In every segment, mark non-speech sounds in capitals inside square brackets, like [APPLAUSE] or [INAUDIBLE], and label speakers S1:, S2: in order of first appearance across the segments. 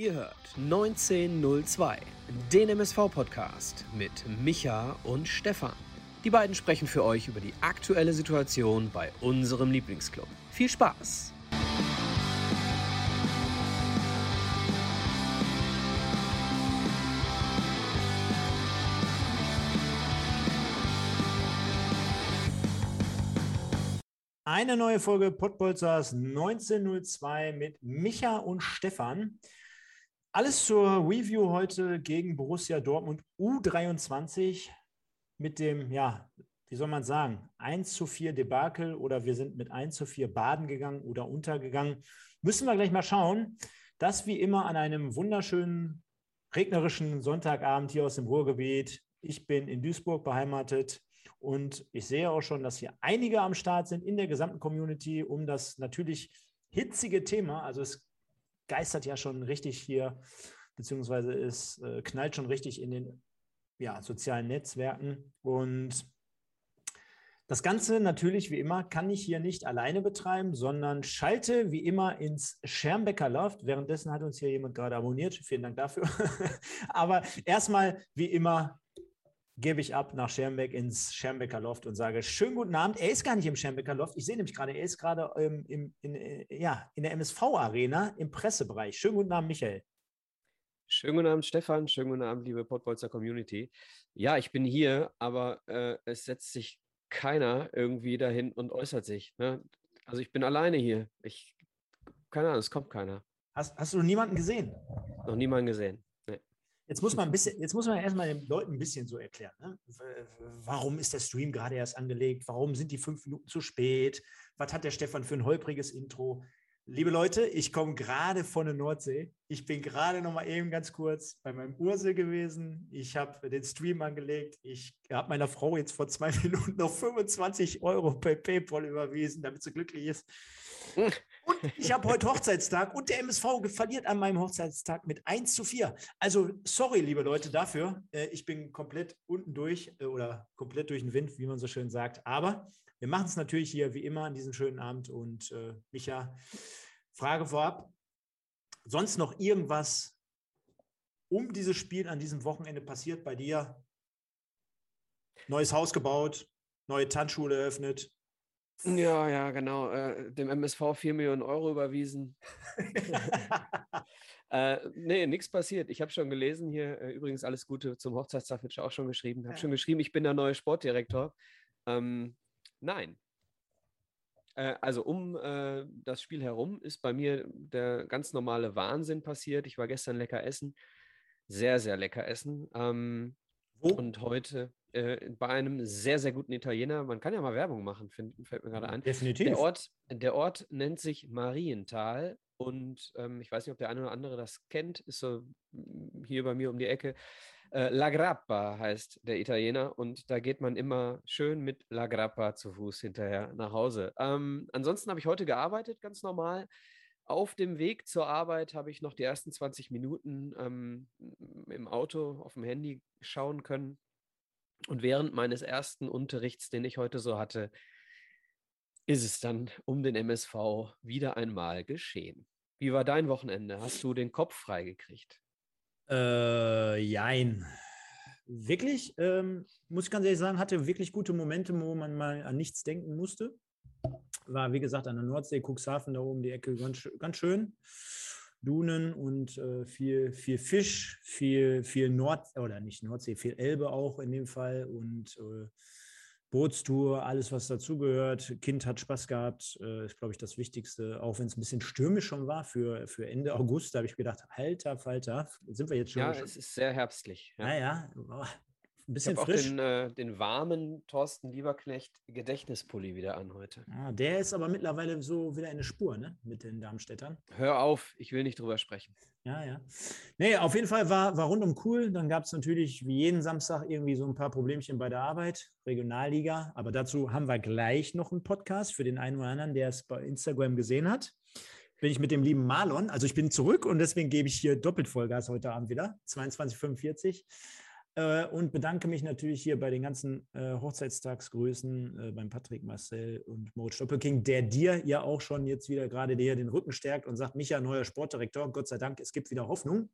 S1: Ihr hört 1902, den MSV-Podcast mit Micha und Stefan. Die beiden sprechen für euch über die aktuelle Situation bei unserem Lieblingsclub. Viel Spaß!
S2: Eine neue Folge Podbolzers 1902 mit Micha und Stefan. Alles zur Review heute gegen Borussia Dortmund U23 mit dem, ja, wie soll man sagen, 1 zu 4 Debakel oder wir sind mit 1 zu 4 baden gegangen oder untergegangen. Müssen wir gleich mal schauen. Das wie immer an einem wunderschönen regnerischen Sonntagabend hier aus dem Ruhrgebiet. Ich bin in Duisburg beheimatet. Und ich sehe auch schon, dass hier einige am Start sind in der gesamten Community, um das natürlich hitzige Thema, also es geistert ja schon richtig hier, beziehungsweise es äh, knallt schon richtig in den ja, sozialen Netzwerken. Und das Ganze natürlich wie immer kann ich hier nicht alleine betreiben, sondern schalte wie immer ins Schermbecker Loft. Währenddessen hat uns hier jemand gerade abonniert. Vielen Dank dafür. [LAUGHS] Aber erstmal wie immer gebe ich ab nach Schermbeck ins Schermbecker Loft und sage, schönen guten Abend. Er ist gar nicht im Schermbecker Loft. Ich sehe nämlich gerade, er ist gerade ähm, im, in, äh, ja, in der MSV-Arena im Pressebereich. Schönen guten Abend, Michael.
S3: Schönen guten Abend, Stefan. Schönen guten Abend, liebe Podbolzer Community. Ja, ich bin hier, aber äh, es setzt sich keiner irgendwie dahin und äußert sich. Ne? Also ich bin alleine hier. Ich, keine Ahnung, es kommt keiner.
S2: Hast, hast du niemanden gesehen?
S3: Noch niemanden gesehen.
S2: Jetzt muss man ein bisschen, [LAUGHS] jetzt muss man erstmal den Leuten ein bisschen so erklären. Ne? Warum ist der Stream gerade erst angelegt? Warum sind die fünf Minuten zu spät? Was hat der Stefan für ein holpriges Intro? Liebe Leute, ich komme gerade von der Nordsee. Ich bin gerade noch mal eben ganz kurz bei meinem Ursel gewesen. Ich habe den Stream angelegt. Ich habe meiner Frau jetzt vor zwei [LAUGHS] Minuten noch 25 Euro bei PayPal überwiesen, damit sie glücklich ist. Und ich habe heute Hochzeitstag und der MSV verliert an meinem Hochzeitstag mit 1 zu 4. Also, sorry, liebe Leute, dafür. Äh, ich bin komplett unten durch äh, oder komplett durch den Wind, wie man so schön sagt. Aber wir machen es natürlich hier wie immer an diesem schönen Abend. Und äh, Micha, Frage vorab: Sonst noch irgendwas um dieses Spiel an diesem Wochenende passiert bei dir? Neues Haus gebaut, neue Tanzschule eröffnet,
S3: ja, ja, genau. Äh, dem MSV 4 Millionen Euro überwiesen. [LAUGHS] äh, nee, nichts passiert. Ich habe schon gelesen hier, äh, übrigens alles Gute zum Hochzeitstag, wird auch schon geschrieben. Ich habe ja. schon geschrieben, ich bin der neue Sportdirektor. Ähm, nein. Äh, also um äh, das Spiel herum ist bei mir der ganz normale Wahnsinn passiert. Ich war gestern lecker essen. Sehr, sehr lecker essen. Ähm, und heute äh, bei einem sehr, sehr guten Italiener. Man kann ja mal Werbung machen, find, fällt mir gerade ein.
S2: Definitiv.
S3: Der Ort, der Ort nennt sich Marienthal und ähm, ich weiß nicht, ob der eine oder andere das kennt, ist so mm, hier bei mir um die Ecke. Äh, La Grappa heißt der Italiener und da geht man immer schön mit La Grappa zu Fuß hinterher nach Hause. Ähm, ansonsten habe ich heute gearbeitet, ganz normal. Auf dem Weg zur Arbeit habe ich noch die ersten 20 Minuten ähm, im Auto auf dem Handy schauen können. Und während meines ersten Unterrichts, den ich heute so hatte, ist es dann um den MSV wieder einmal geschehen. Wie war dein Wochenende? Hast du den Kopf freigekriegt?
S2: Äh, jein. Wirklich, ähm, muss ich ganz ehrlich sagen, hatte wirklich gute Momente, wo man mal an nichts denken musste. War, wie gesagt, an der Nordsee, Cuxhaven, da oben die Ecke, ganz, ganz schön. Dunen und äh, viel, viel Fisch, viel, viel Nord- oder nicht Nordsee, viel Elbe auch in dem Fall und äh, Bootstour, alles, was dazugehört. Kind hat Spaß gehabt, äh, ist, glaube ich, das Wichtigste, auch wenn es ein bisschen stürmisch schon war für, für Ende August. Da habe ich gedacht, alter Falter, sind wir jetzt schon.
S3: Ja, es ist sehr herbstlich.
S2: Ja. Naja,
S3: ein bisschen ich frisch. auch den, äh, den warmen Thorsten Lieberknecht Gedächtnispulli wieder an heute.
S2: Ah, der ist aber mittlerweile so wieder eine Spur, ne? Mit den Darmstädtern.
S3: Hör auf, ich will nicht drüber sprechen.
S2: Ja, ja. Nee, auf jeden Fall war, war rundum cool. Dann gab es natürlich wie jeden Samstag irgendwie so ein paar Problemchen bei der Arbeit, Regionalliga. Aber dazu haben wir gleich noch einen Podcast für den einen oder anderen, der es bei Instagram gesehen hat bin ich mit dem lieben Marlon. Also ich bin zurück und deswegen gebe ich hier doppelt Vollgas heute Abend wieder. 22,45. Äh, und bedanke mich natürlich hier bei den ganzen äh, Hochzeitstagsgrüßen äh, beim Patrick Marcel und Moritz Stoppelking, der dir ja auch schon jetzt wieder gerade dir den Rücken stärkt und sagt, Micha, neuer Sportdirektor, Gott sei Dank, es gibt wieder Hoffnung.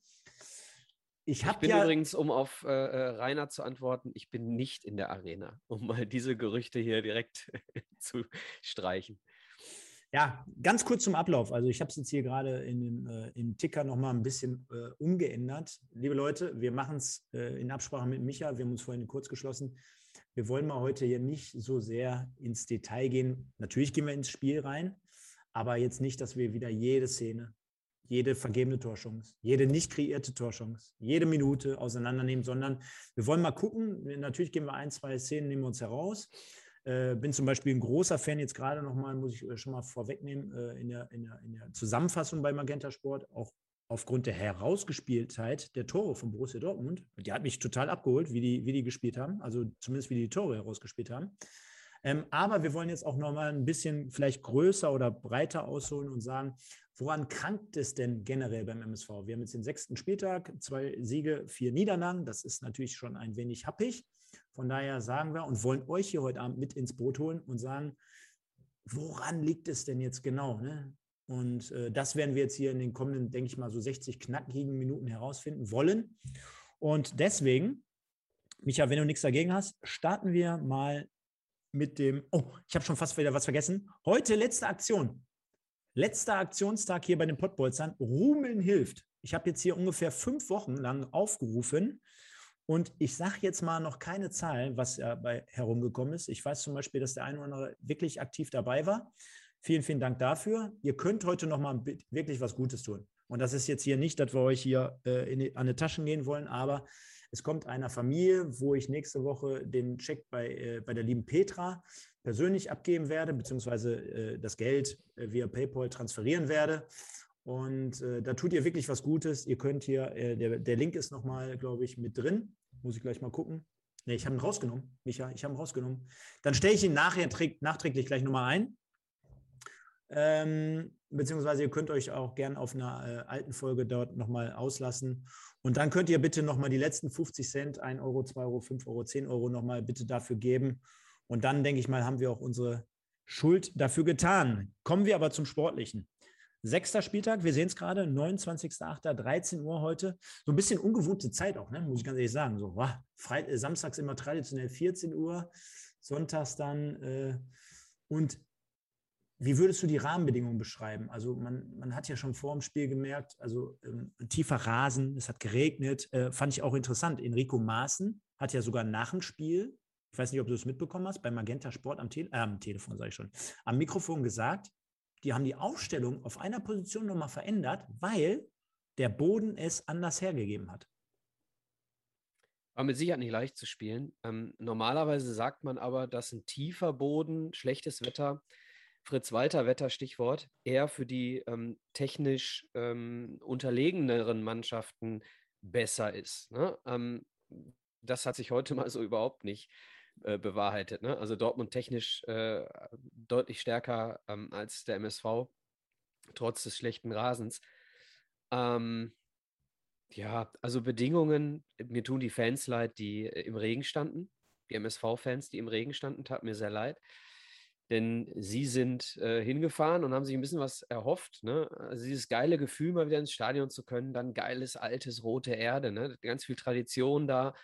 S3: Ich, ich bin ja, übrigens, um auf äh, äh, Rainer zu antworten, ich bin nicht in der Arena, um mal diese Gerüchte hier direkt [LAUGHS] zu streichen.
S2: Ja, ganz kurz zum Ablauf. Also ich habe es jetzt hier gerade in äh, im Ticker nochmal ein bisschen äh, umgeändert. Liebe Leute, wir machen es äh, in Absprache mit Micha. Wir haben uns vorhin kurz geschlossen. Wir wollen mal heute hier nicht so sehr ins Detail gehen. Natürlich gehen wir ins Spiel rein, aber jetzt nicht, dass wir wieder jede Szene, jede vergebene Torchance, jede nicht kreierte Torchance, jede Minute auseinandernehmen, sondern wir wollen mal gucken. Natürlich gehen wir ein, zwei Szenen, nehmen wir uns heraus. Äh, bin zum Beispiel ein großer Fan, jetzt gerade nochmal, muss ich äh, schon mal vorwegnehmen, äh, in, der, in, der, in der Zusammenfassung bei Magenta Sport, auch aufgrund der Herausgespieltheit der Tore von Borussia Dortmund. Die hat mich total abgeholt, wie die, wie die gespielt haben, also zumindest wie die Tore herausgespielt haben. Ähm, aber wir wollen jetzt auch nochmal ein bisschen vielleicht größer oder breiter ausholen und sagen, woran krankt es denn generell beim MSV? Wir haben jetzt den sechsten Spieltag, zwei Siege, vier Niederlagen. Das ist natürlich schon ein wenig happig. Von daher sagen wir und wollen euch hier heute Abend mit ins Boot holen und sagen, woran liegt es denn jetzt genau? Ne? Und äh, das werden wir jetzt hier in den kommenden, denke ich mal, so 60 knackigen Minuten herausfinden wollen. Und deswegen, Micha, wenn du nichts dagegen hast, starten wir mal mit dem, oh, ich habe schon fast wieder was vergessen. Heute letzte Aktion. Letzter Aktionstag hier bei den Pottbolzern. Rumeln hilft. Ich habe jetzt hier ungefähr fünf Wochen lang aufgerufen, und ich sage jetzt mal noch keine Zahl, was dabei herumgekommen ist. Ich weiß zum Beispiel, dass der eine oder andere wirklich aktiv dabei war. Vielen, vielen Dank dafür. Ihr könnt heute noch mal wirklich was Gutes tun. Und das ist jetzt hier nicht, dass wir euch hier äh, die, an die Taschen gehen wollen, aber es kommt einer Familie, wo ich nächste Woche den Check bei, äh, bei der lieben Petra persönlich abgeben werde, beziehungsweise äh, das Geld äh, via PayPal transferieren werde. Und äh, da tut ihr wirklich was Gutes. Ihr könnt hier, äh, der, der Link ist nochmal, glaube ich, mit drin. Muss ich gleich mal gucken. Ne, ich habe ihn rausgenommen, Micha, ich habe ihn rausgenommen. Dann stelle ich ihn nachher nachträglich gleich nochmal ein. Ähm, beziehungsweise ihr könnt euch auch gern auf einer äh, alten Folge dort nochmal auslassen. Und dann könnt ihr bitte nochmal die letzten 50 Cent, 1 Euro, 2 Euro, 5 Euro, 10 Euro nochmal bitte dafür geben. Und dann, denke ich mal, haben wir auch unsere Schuld dafür getan. Kommen wir aber zum Sportlichen. Sechster Spieltag, wir sehen es gerade, 29.08., 13 Uhr heute. So ein bisschen ungewohnte Zeit auch, ne? muss ich ganz ehrlich sagen. So, wow, Freit äh, samstags immer traditionell 14 Uhr, sonntags dann. Äh, und wie würdest du die Rahmenbedingungen beschreiben? Also man, man hat ja schon vor dem Spiel gemerkt, also ähm, tiefer Rasen, es hat geregnet, äh, fand ich auch interessant. Enrico Maaßen hat ja sogar nach dem Spiel, ich weiß nicht, ob du es mitbekommen hast, bei Magenta Sport am, Te äh, am Telefon, sage ich schon, am Mikrofon gesagt, die haben die Aufstellung auf einer Position nochmal verändert, weil der Boden es anders hergegeben hat.
S3: War mit Sicherheit nicht leicht zu spielen. Ähm, normalerweise sagt man aber, dass ein tiefer Boden, schlechtes Wetter, Fritz-Walter-Wetter, Stichwort, eher für die ähm, technisch ähm, unterlegeneren Mannschaften besser ist. Ne? Ähm, das hat sich heute mal so überhaupt nicht äh, bewahrheitet. Ne? Also Dortmund technisch äh, deutlich stärker ähm, als der MSV, trotz des schlechten Rasens. Ähm, ja, also Bedingungen, mir tun die Fans leid, die äh, im Regen standen. Die MSV-Fans, die im Regen standen, tat mir sehr leid. Denn sie sind äh, hingefahren und haben sich ein bisschen was erhofft. Ne? Also dieses geile Gefühl, mal wieder ins Stadion zu können, dann geiles, altes, rote Erde, ne? ganz viel Tradition da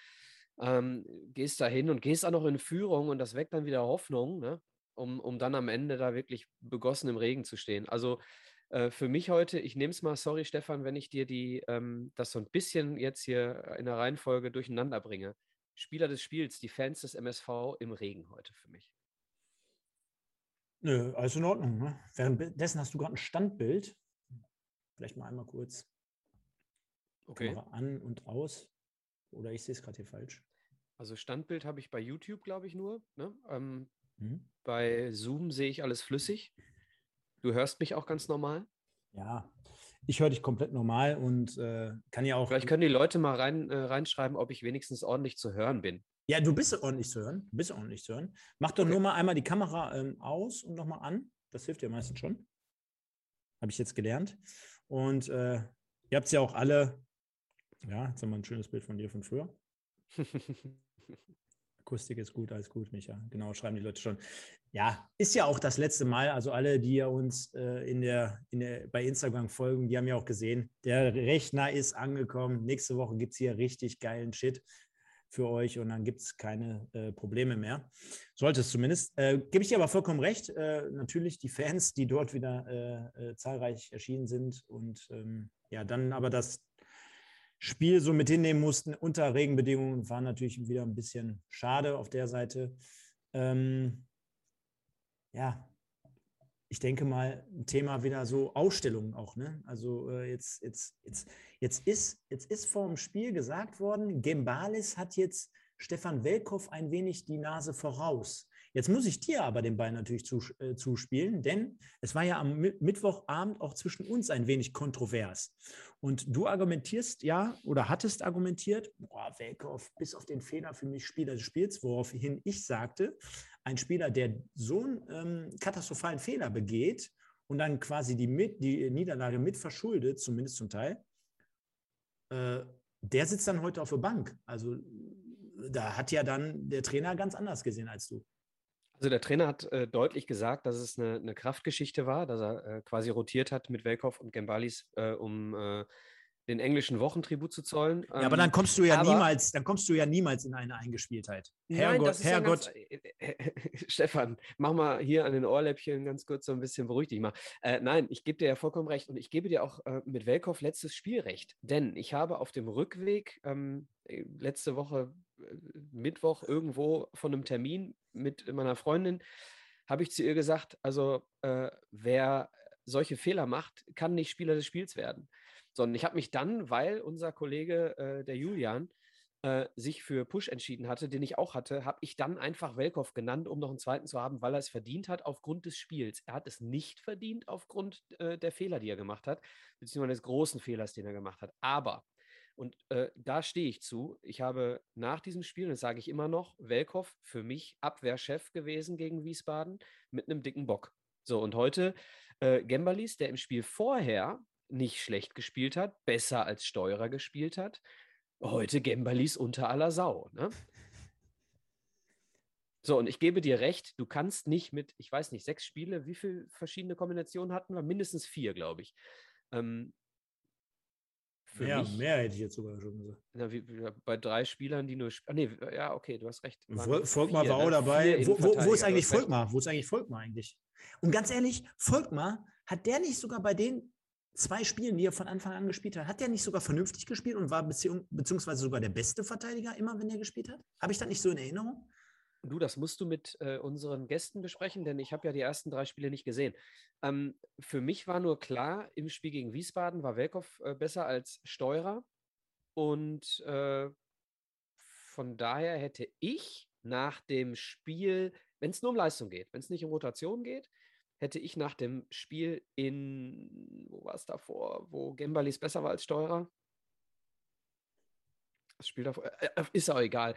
S3: ähm, gehst da hin und gehst auch noch in Führung und das weckt dann wieder Hoffnung, ne? um, um dann am Ende da wirklich begossen im Regen zu stehen. Also äh, für mich heute, ich nehme es mal, sorry Stefan, wenn ich dir die, ähm, das so ein bisschen jetzt hier in der Reihenfolge durcheinander bringe. Spieler des Spiels, die Fans des MSV im Regen heute für mich.
S2: Nö, alles in Ordnung. Ne? Währenddessen hast du gerade ein Standbild. Vielleicht mal einmal kurz okay. Kamera an und aus. Oder ich sehe es gerade hier falsch.
S3: Also Standbild habe ich bei YouTube, glaube ich, nur. Ne? Ähm, mhm. Bei Zoom sehe ich alles flüssig. Du hörst mich auch ganz normal?
S2: Ja, ich höre dich komplett normal und äh, kann ja auch.
S3: Vielleicht können die Leute mal rein, äh, reinschreiben, ob ich wenigstens ordentlich zu hören bin.
S2: Ja, du bist ordentlich zu hören. Du bist ordentlich zu hören. Mach doch okay. nur mal einmal die Kamera ähm, aus und nochmal an. Das hilft dir meistens schon. Habe ich jetzt gelernt. Und äh, ihr habt es ja auch alle ja, jetzt haben wir ein schönes Bild von dir von früher. [LAUGHS] Akustik ist gut, alles gut, Micha. Genau, schreiben die Leute schon. Ja, ist ja auch das letzte Mal. Also alle, die ja uns äh, in der, in der, bei Instagram folgen, die haben ja auch gesehen, der Rechner ist angekommen. Nächste Woche gibt es hier richtig geilen Shit für euch und dann gibt es keine äh, Probleme mehr. Sollte es zumindest. Äh, Gebe ich dir aber vollkommen recht. Äh, natürlich die Fans, die dort wieder äh, äh, zahlreich erschienen sind und ähm, ja, dann aber das Spiel so mit hinnehmen mussten unter Regenbedingungen, war natürlich wieder ein bisschen schade auf der Seite. Ähm, ja, ich denke mal, ein Thema wieder so Ausstellungen auch. Ne? Also äh, jetzt, jetzt, jetzt, jetzt, ist, jetzt ist vor dem Spiel gesagt worden, Gembalis hat jetzt Stefan Welkow ein wenig die Nase voraus. Jetzt muss ich dir aber den Ball natürlich äh, zuspielen, denn es war ja am Mittwochabend auch zwischen uns ein wenig kontrovers. Und du argumentierst ja oder hattest argumentiert, boah, Welkow, bis auf den Fehler für mich Spieler des Spiels, woraufhin ich sagte, ein Spieler, der so einen ähm, katastrophalen Fehler begeht und dann quasi die, mit, die Niederlage mit verschuldet, zumindest zum Teil, äh, der sitzt dann heute auf der Bank. Also da hat ja dann der Trainer ganz anders gesehen als du.
S3: Also der Trainer hat äh, deutlich gesagt, dass es eine, eine Kraftgeschichte war, dass er äh, quasi rotiert hat mit Welkow und Gembalis, äh, um äh, den englischen Wochentribut zu zollen.
S2: Ja, aber dann ähm, kommst du ja aber, niemals, dann kommst du ja niemals in eine Eingespieltheit.
S3: Herrgott, nein, Herrgott. Ja ganz, [LAUGHS] Stefan, mach mal hier an den Ohrläppchen ganz kurz so ein bisschen beruhig dich mal. Äh, nein, ich gebe dir ja vollkommen recht und ich gebe dir auch äh, mit Welkow letztes Spielrecht, denn ich habe auf dem Rückweg ähm, letzte Woche Mittwoch irgendwo von einem Termin mit meiner Freundin, habe ich zu ihr gesagt, also äh, wer solche Fehler macht, kann nicht Spieler des Spiels werden. Sondern ich habe mich dann, weil unser Kollege, äh, der Julian, äh, sich für Push entschieden hatte, den ich auch hatte, habe ich dann einfach Welkow genannt, um noch einen zweiten zu haben, weil er es verdient hat aufgrund des Spiels. Er hat es nicht verdient aufgrund äh, der Fehler, die er gemacht hat, beziehungsweise des großen Fehlers, den er gemacht hat. Aber und äh, da stehe ich zu. Ich habe nach diesem Spiel, das sage ich immer noch, Welkow für mich Abwehrchef gewesen gegen Wiesbaden mit einem dicken Bock. So, und heute äh, Gembalis, der im Spiel vorher nicht schlecht gespielt hat, besser als Steurer gespielt hat. Heute Gembalis unter aller Sau. Ne? So, und ich gebe dir recht, du kannst nicht mit, ich weiß nicht, sechs Spiele, wie viele verschiedene Kombinationen hatten wir? Mindestens vier, glaube ich. Ähm,
S2: für mehr, mich, mehr hätte ich jetzt sogar schon gesagt.
S3: Na, wie, wie, bei drei Spielern, die nur. Ah, nee, ja, okay, du hast recht.
S2: Volkmar war auch dabei. Wo, wo, wo, ist eigentlich Volkmar? Wo ist eigentlich Volkmar eigentlich? Und ganz ehrlich, Volkmar, hat der nicht sogar bei den zwei Spielen, die er von Anfang an gespielt hat, hat der nicht sogar vernünftig gespielt und war beziehungs beziehungsweise sogar der beste Verteidiger immer, wenn er gespielt hat? Habe ich das nicht so in Erinnerung?
S3: Du, das musst du mit äh, unseren Gästen besprechen, denn ich habe ja die ersten drei Spiele nicht gesehen. Ähm, für mich war nur klar, im Spiel gegen Wiesbaden war Welkow äh, besser als Steurer. Und äh, von daher hätte ich nach dem Spiel, wenn es nur um Leistung geht, wenn es nicht um Rotation geht, hätte ich nach dem Spiel in, wo war es davor, wo Gembalis besser war als Steurer? Das Spiel davor, äh, äh, ist auch egal.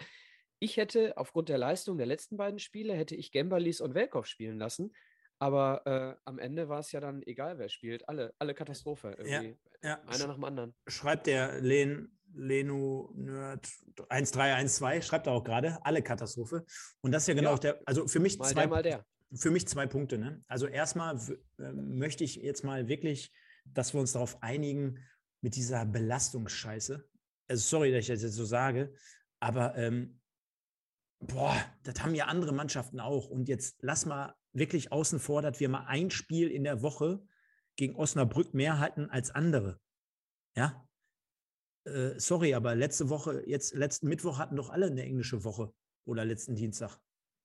S3: Ich hätte aufgrund der Leistung der letzten beiden Spiele, hätte ich Gembalis und Welkow spielen lassen. Aber äh, am Ende war es ja dann egal, wer spielt. Alle, alle Katastrophe. Irgendwie. Ja, ja. Einer nach dem anderen.
S2: Schreibt der Len, Lenu Nerd 1312, schreibt er auch gerade, alle Katastrophe. Und das ist ja genau ja. der, also für mich
S3: mal
S2: zwei,
S3: der, mal der.
S2: Für mich zwei Punkte. Ne? Also erstmal äh, möchte ich jetzt mal wirklich, dass wir uns darauf einigen, mit dieser Belastungsscheiße. Also sorry, dass ich das jetzt so sage, aber ähm, boah, das haben ja andere Mannschaften auch. Und jetzt lass mal wirklich außen vor, dass wir mal ein Spiel in der Woche gegen Osnabrück mehr halten als andere. Ja? Äh, sorry, aber letzte Woche, jetzt letzten Mittwoch hatten doch alle eine englische Woche oder letzten Dienstag.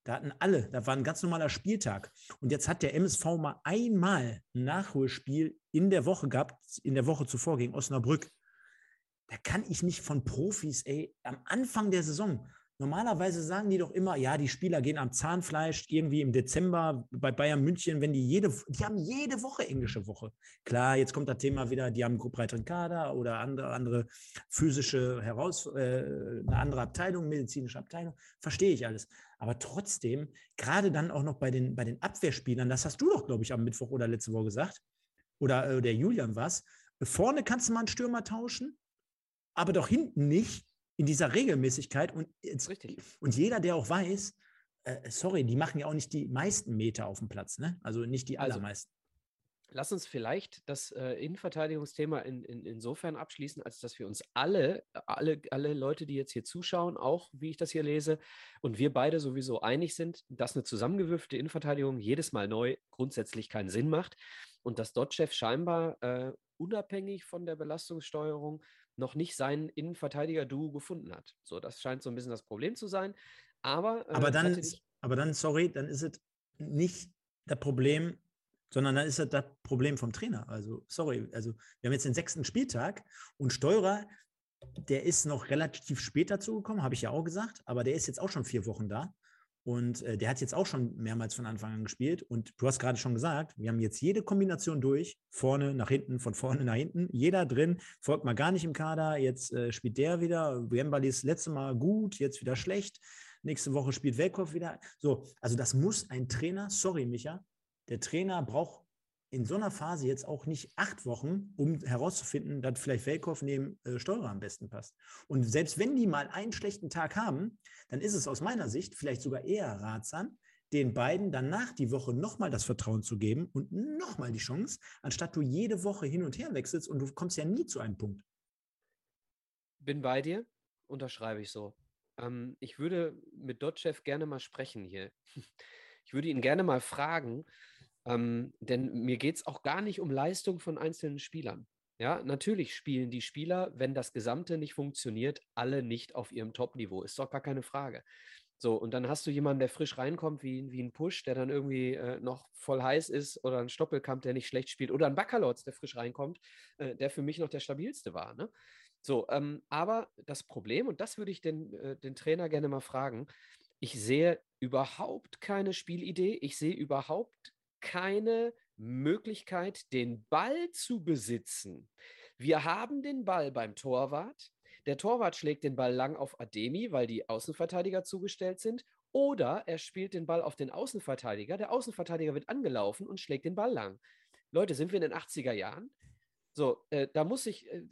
S2: Da hatten alle, da war ein ganz normaler Spieltag. Und jetzt hat der MSV mal einmal ein Nachholspiel in der Woche gehabt, in der Woche zuvor gegen Osnabrück. Da kann ich nicht von Profis, ey, am Anfang der Saison Normalerweise sagen die doch immer, ja, die Spieler gehen am Zahnfleisch irgendwie im Dezember bei Bayern München, wenn die jede, die haben jede Woche englische Woche. Klar, jetzt kommt das Thema wieder, die haben einen breiteren Kader oder andere, andere physische Heraus, äh, eine andere Abteilung, medizinische Abteilung, verstehe ich alles. Aber trotzdem, gerade dann auch noch bei den, bei den Abwehrspielern, das hast du doch, glaube ich, am Mittwoch oder letzte Woche gesagt, oder äh, der Julian was, vorne kannst du mal einen Stürmer tauschen, aber doch hinten nicht in dieser Regelmäßigkeit und, jetzt,
S3: Richtig.
S2: und jeder, der auch weiß, äh, sorry, die machen ja auch nicht die meisten Meter auf dem Platz, ne? Also nicht die
S3: Also,
S2: allermeisten.
S3: Lass uns vielleicht das äh, Innenverteidigungsthema in, in, insofern abschließen, als dass wir uns alle, alle, alle Leute, die jetzt hier zuschauen, auch wie ich das hier lese, und wir beide sowieso einig sind, dass eine zusammengewürfte Innenverteidigung jedes Mal neu grundsätzlich keinen Sinn macht und dass Dotchev scheinbar äh, unabhängig von der Belastungssteuerung noch nicht seinen Innenverteidiger-Duo gefunden hat. So, das scheint so ein bisschen das Problem zu sein. Aber, äh,
S2: Aber
S3: ich
S2: dann, aber dann, sorry, dann ist es nicht das Problem, sondern dann ist es das Problem vom Trainer. Also, sorry, also wir haben jetzt den sechsten Spieltag und Steurer, der ist noch relativ spät dazugekommen, habe ich ja auch gesagt, aber der ist jetzt auch schon vier Wochen da. Und äh, der hat jetzt auch schon mehrmals von Anfang an gespielt. Und du hast gerade schon gesagt, wir haben jetzt jede Kombination durch, vorne nach hinten, von vorne [LAUGHS] nach hinten, jeder drin, folgt mal gar nicht im Kader. Jetzt äh, spielt der wieder. Wembali ist letzte Mal gut, jetzt wieder schlecht. Nächste Woche spielt Welkow wieder. So, also das muss ein Trainer, sorry, Micha, der Trainer braucht in so einer Phase jetzt auch nicht acht Wochen, um herauszufinden, dass vielleicht Welkow neben äh, Steurer am besten passt. Und selbst wenn die mal einen schlechten Tag haben, dann ist es aus meiner Sicht vielleicht sogar eher ratsam, den beiden danach die Woche nochmal das Vertrauen zu geben und nochmal die Chance, anstatt du jede Woche hin und her wechselst und du kommst ja nie zu einem Punkt.
S3: bin bei dir, unterschreibe ich so. Ähm, ich würde mit Dotchev gerne mal sprechen hier. [LAUGHS] Ich würde ihn gerne mal fragen, ähm, denn mir geht es auch gar nicht um Leistung von einzelnen Spielern. Ja, natürlich spielen die Spieler, wenn das Gesamte nicht funktioniert, alle nicht auf ihrem Top-Niveau. Ist doch gar keine Frage. So, und dann hast du jemanden, der frisch reinkommt, wie, wie ein Push, der dann irgendwie äh, noch voll heiß ist, oder ein Stoppelkamp, der nicht schlecht spielt, oder ein Baccalords, der frisch reinkommt, äh, der für mich noch der stabilste war. Ne? So, ähm, aber das Problem, und das würde ich den, äh, den Trainer gerne mal fragen, ich sehe überhaupt keine Spielidee, ich sehe überhaupt keine Möglichkeit, den Ball zu besitzen. Wir haben den Ball beim Torwart. Der Torwart schlägt den Ball lang auf Ademi, weil die Außenverteidiger zugestellt sind. Oder er spielt den Ball auf den Außenverteidiger. Der Außenverteidiger wird angelaufen und schlägt den Ball lang. Leute, sind wir in den 80er Jahren? So, äh, da muss ich, äh,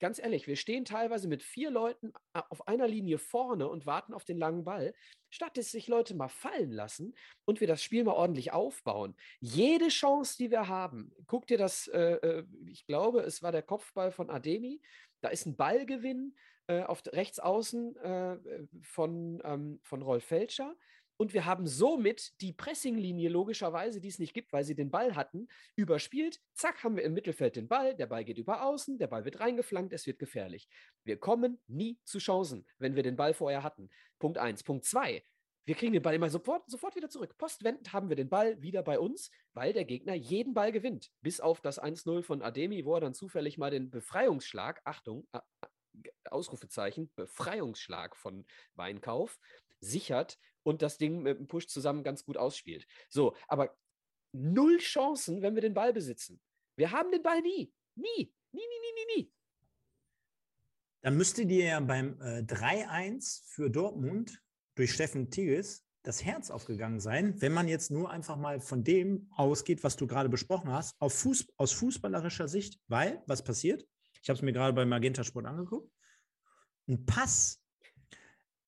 S3: ganz ehrlich, wir stehen teilweise mit vier Leuten a- auf einer Linie vorne und warten auf den langen Ball, statt dass sich Leute mal fallen lassen und wir das Spiel mal ordentlich aufbauen. Jede Chance, die wir haben, guck dir das, äh, äh, ich glaube, es war der Kopfball von Ademi, da ist ein Ballgewinn äh, auf rechts außen äh, äh, von, ähm, von Rolf Felscher. Und wir haben somit die Pressinglinie logischerweise, die es nicht gibt, weil sie den Ball hatten, überspielt. Zack, haben wir im Mittelfeld den Ball. Der Ball geht über außen, der Ball wird reingeflankt, es wird gefährlich. Wir kommen nie zu Chancen, wenn wir den Ball vorher hatten. Punkt eins. Punkt zwei. Wir kriegen den Ball immer sofort, sofort wieder zurück. Postwendend haben wir den Ball wieder bei uns, weil der Gegner jeden Ball gewinnt. Bis auf das 1-0 von Ademi, wo er dann zufällig mal den Befreiungsschlag, Achtung, Ausrufezeichen, Befreiungsschlag von Weinkauf, sichert und das Ding mit dem Push zusammen ganz gut ausspielt. So, aber null Chancen, wenn wir den Ball besitzen. Wir haben den Ball nie. Nie. Nie, nie, nie, nie, nie.
S2: Dann müsste dir ja beim äh, 3-1 für Dortmund durch Steffen Tigges das Herz aufgegangen sein, wenn man jetzt nur einfach mal von dem ausgeht, was du gerade besprochen hast, Fuß, aus fußballerischer Sicht, weil, was passiert? Ich habe es mir gerade bei Magenta Sport angeguckt. Ein Pass,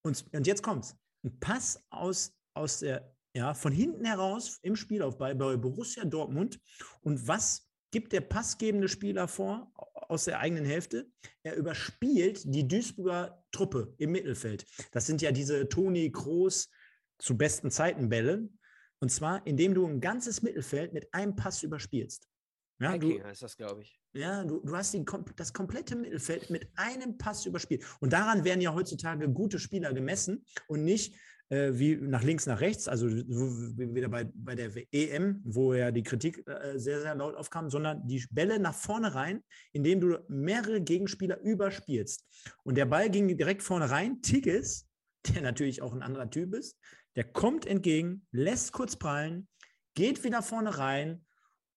S2: und, und jetzt kommt's, ein Pass aus, aus der, ja, von hinten heraus im Spielaufbau bei Borussia Dortmund. Und was gibt der passgebende Spieler vor aus der eigenen Hälfte? Er überspielt die Duisburger Truppe im Mittelfeld. Das sind ja diese Toni Kroos zu besten Zeiten Bälle. Und zwar, indem du ein ganzes Mittelfeld mit einem Pass überspielst. Ja, du,
S3: heißt das, glaube ich.
S2: ja, du, du hast die, das komplette Mittelfeld mit einem Pass überspielt. Und daran werden ja heutzutage gute Spieler gemessen und nicht äh, wie nach links, nach rechts, also so wie wieder bei, bei der EM, wo ja die Kritik äh, sehr, sehr laut aufkam, sondern die Bälle nach vorne rein, indem du mehrere Gegenspieler überspielst. Und der Ball ging direkt vorne rein. Tigges, der natürlich auch ein anderer Typ ist, der kommt entgegen, lässt kurz prallen, geht wieder vorne rein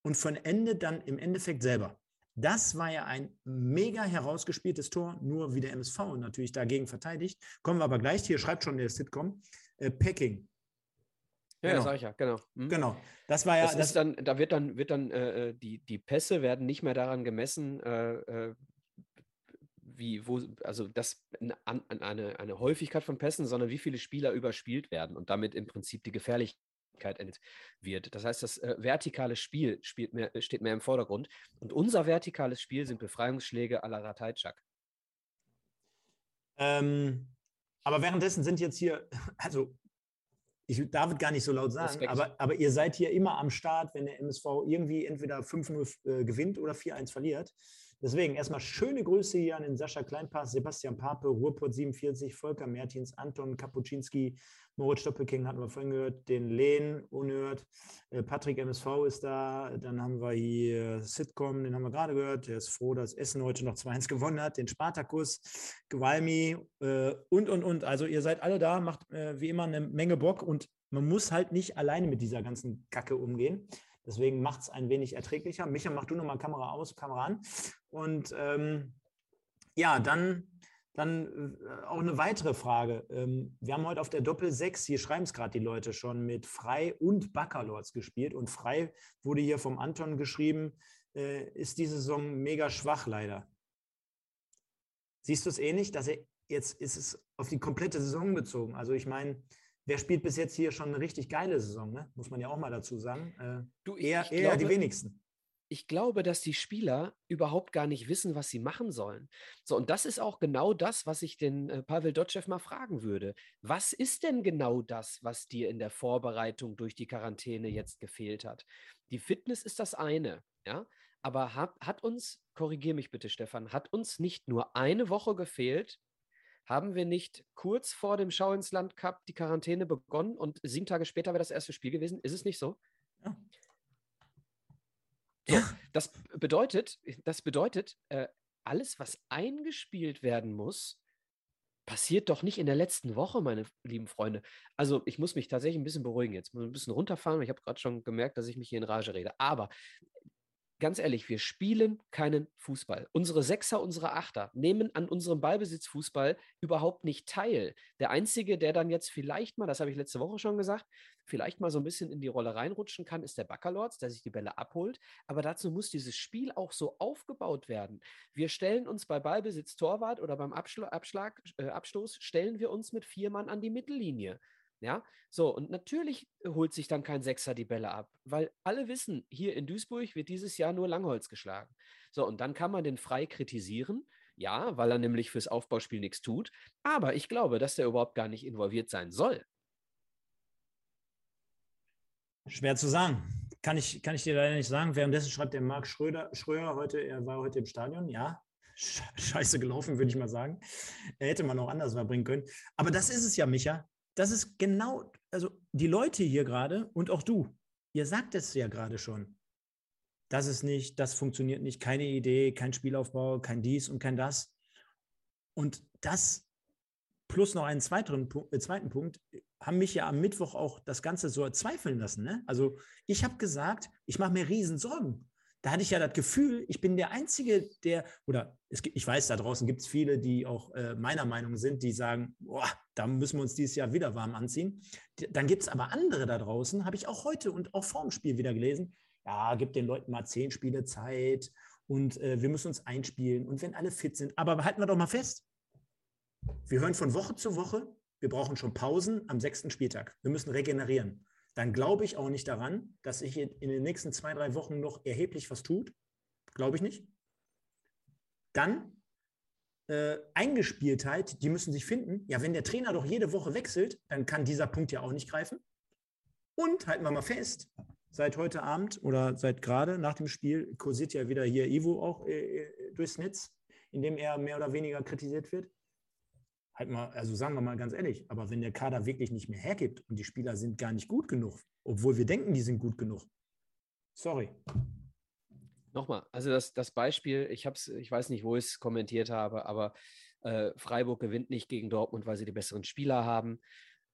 S2: und vollendet dann im Endeffekt selber. Das war ja ein mega herausgespieltes Tor, nur wie der MSV natürlich dagegen verteidigt. Kommen wir aber gleich, hier schreibt schon der Sitcom, äh, Packing.
S3: Ja,
S2: Genau.
S3: sag ich ja, genau. Hm?
S2: Genau, das war ja,
S3: Das ist dann, da wird dann, wird dann, äh, äh, die, die Pässe werden nicht mehr daran gemessen, äh, äh, wie, wo, also das eine, eine, eine Häufigkeit von Pässen, sondern wie viele Spieler überspielt werden und damit im Prinzip die Gefährlichkeit wird. Das heißt, das äh, vertikale Spiel mehr, steht mehr im Vordergrund. Und unser vertikales Spiel sind Befreiungsschläge à la Ratajczak.
S2: Ähm, aber währenddessen sind jetzt hier, [LAUGHS] also ich darf gar nicht so laut sagen, aber, aber ihr seid hier immer am Start, wenn der MSV irgendwie entweder 5-0 äh, gewinnt oder 4-1 verliert. Deswegen erstmal schöne Grüße hier an den Sascha Kleinpass, Sebastian Pape, Ruhrport 47, Volker Mertins, Anton Kapuczynski, Moritz Doppelking hatten wir vorhin gehört, den Lehn unerhört, äh, Patrick MSV ist da, dann haben wir hier Sitcom, den haben wir gerade gehört, der ist froh, dass Essen heute noch 2-1 gewonnen hat, den Spartakus, Gewalmi äh, und, und, und. Also ihr seid alle da, macht äh, wie immer eine Menge Bock und man muss halt nicht alleine mit dieser ganzen Kacke umgehen. Deswegen macht es ein wenig erträglicher. Micha, mach du nochmal Kamera aus, Kamera an. Und ähm, ja, dann, dann äh, auch eine weitere Frage. Ähm, wir haben heute auf der Doppel 6, hier schreiben es gerade die Leute schon, mit Frei und Baccalords gespielt. Und Frei wurde hier vom Anton geschrieben, äh, ist diese Saison mega schwach leider. Siehst du es ähnlich, dass er jetzt ist es auf die komplette Saison bezogen? Also ich meine, Wer spielt bis jetzt hier schon eine richtig geile Saison, ne? muss man ja auch mal dazu sagen. Äh, du, eher, glaube, eher die wenigsten.
S3: Ich glaube, dass die Spieler überhaupt gar nicht wissen, was sie machen sollen. So, und das ist auch genau das, was ich den äh, Pavel Dotschew mal fragen würde. Was ist denn genau das, was dir in der Vorbereitung durch die Quarantäne jetzt gefehlt hat? Die Fitness ist das eine, ja. Aber hat, hat uns, korrigier mich bitte, Stefan, hat uns nicht nur eine Woche gefehlt, haben wir nicht kurz vor dem Schau ins Land Cup die Quarantäne begonnen und sieben Tage später wäre das erste Spiel gewesen? Ist es nicht so? Ja. So, ja. Das bedeutet, das bedeutet, äh, alles, was eingespielt werden muss, passiert doch nicht in der letzten Woche, meine lieben Freunde. Also ich muss mich tatsächlich ein bisschen beruhigen jetzt, muss ein bisschen runterfahren. Ich habe gerade schon gemerkt, dass ich mich hier in Rage rede. Aber ganz ehrlich, wir spielen keinen Fußball. Unsere Sechser, unsere Achter nehmen an unserem Ballbesitzfußball überhaupt nicht teil. Der Einzige, der dann jetzt vielleicht mal, das habe ich letzte Woche schon gesagt, vielleicht mal so ein bisschen in die Rolle reinrutschen kann, ist der Baccalords, der sich die Bälle abholt. Aber dazu muss dieses Spiel auch so aufgebaut werden. Wir stellen uns bei Ballbesitz Torwart oder beim Abschlag, Abschlag, äh, Abstoß, stellen wir uns mit vier Mann an die Mittellinie. Ja, so, und natürlich holt sich dann kein Sechser die Bälle ab, weil alle wissen, hier in Duisburg wird dieses Jahr nur Langholz geschlagen. So, und dann kann man den frei kritisieren, ja, weil er nämlich fürs Aufbauspiel nichts tut. Aber ich glaube, dass der überhaupt gar nicht involviert sein soll.
S2: Schwer zu sagen. Kann ich, kann ich dir leider nicht sagen. Währenddessen schreibt der Marc Schröder, Schröder heute, er war heute im Stadion, ja. Scheiße gelaufen, würde ich mal sagen. Er hätte man auch anders verbringen können. Aber das ist es ja, Micha das ist genau, also die Leute hier gerade und auch du, ihr sagt es ja gerade schon. Das ist nicht, das funktioniert nicht, keine Idee, kein Spielaufbau, kein dies und kein das. Und das plus noch einen zweiten, äh, zweiten Punkt haben mich ja am Mittwoch auch das Ganze so zweifeln lassen. Ne? Also ich habe gesagt, ich mache mir riesen Sorgen da hatte ich ja das Gefühl, ich bin der Einzige, der, oder es, ich weiß, da draußen gibt es viele, die auch äh, meiner Meinung sind, die sagen, boah, da müssen wir uns dieses Jahr wieder warm anziehen. Dann gibt es aber andere da draußen, habe ich auch heute und auch vor dem Spiel wieder gelesen, ja, gib den Leuten mal zehn Spiele Zeit und äh, wir müssen uns einspielen und wenn alle fit sind. Aber halten wir doch mal fest, wir hören von Woche zu Woche, wir brauchen schon Pausen am sechsten Spieltag. Wir müssen regenerieren dann glaube ich auch nicht daran, dass sich in den nächsten zwei, drei Wochen noch erheblich was tut. Glaube ich nicht. Dann äh, Eingespieltheit, die müssen sich finden. Ja, wenn der Trainer doch jede Woche wechselt, dann kann dieser Punkt ja auch nicht greifen. Und halten wir mal fest, seit heute Abend oder seit gerade nach dem Spiel kursiert ja wieder hier Ivo auch äh, äh durchs Netz, indem er mehr oder weniger kritisiert wird halt mal, also sagen wir mal ganz ehrlich, aber wenn der Kader wirklich nicht mehr hergibt und die Spieler sind gar nicht gut genug, obwohl wir denken, die sind gut genug. Sorry.
S3: Nochmal, also das, das Beispiel, ich habe ich weiß nicht, wo ich es kommentiert habe, aber äh, Freiburg gewinnt nicht gegen Dortmund, weil sie die besseren Spieler haben.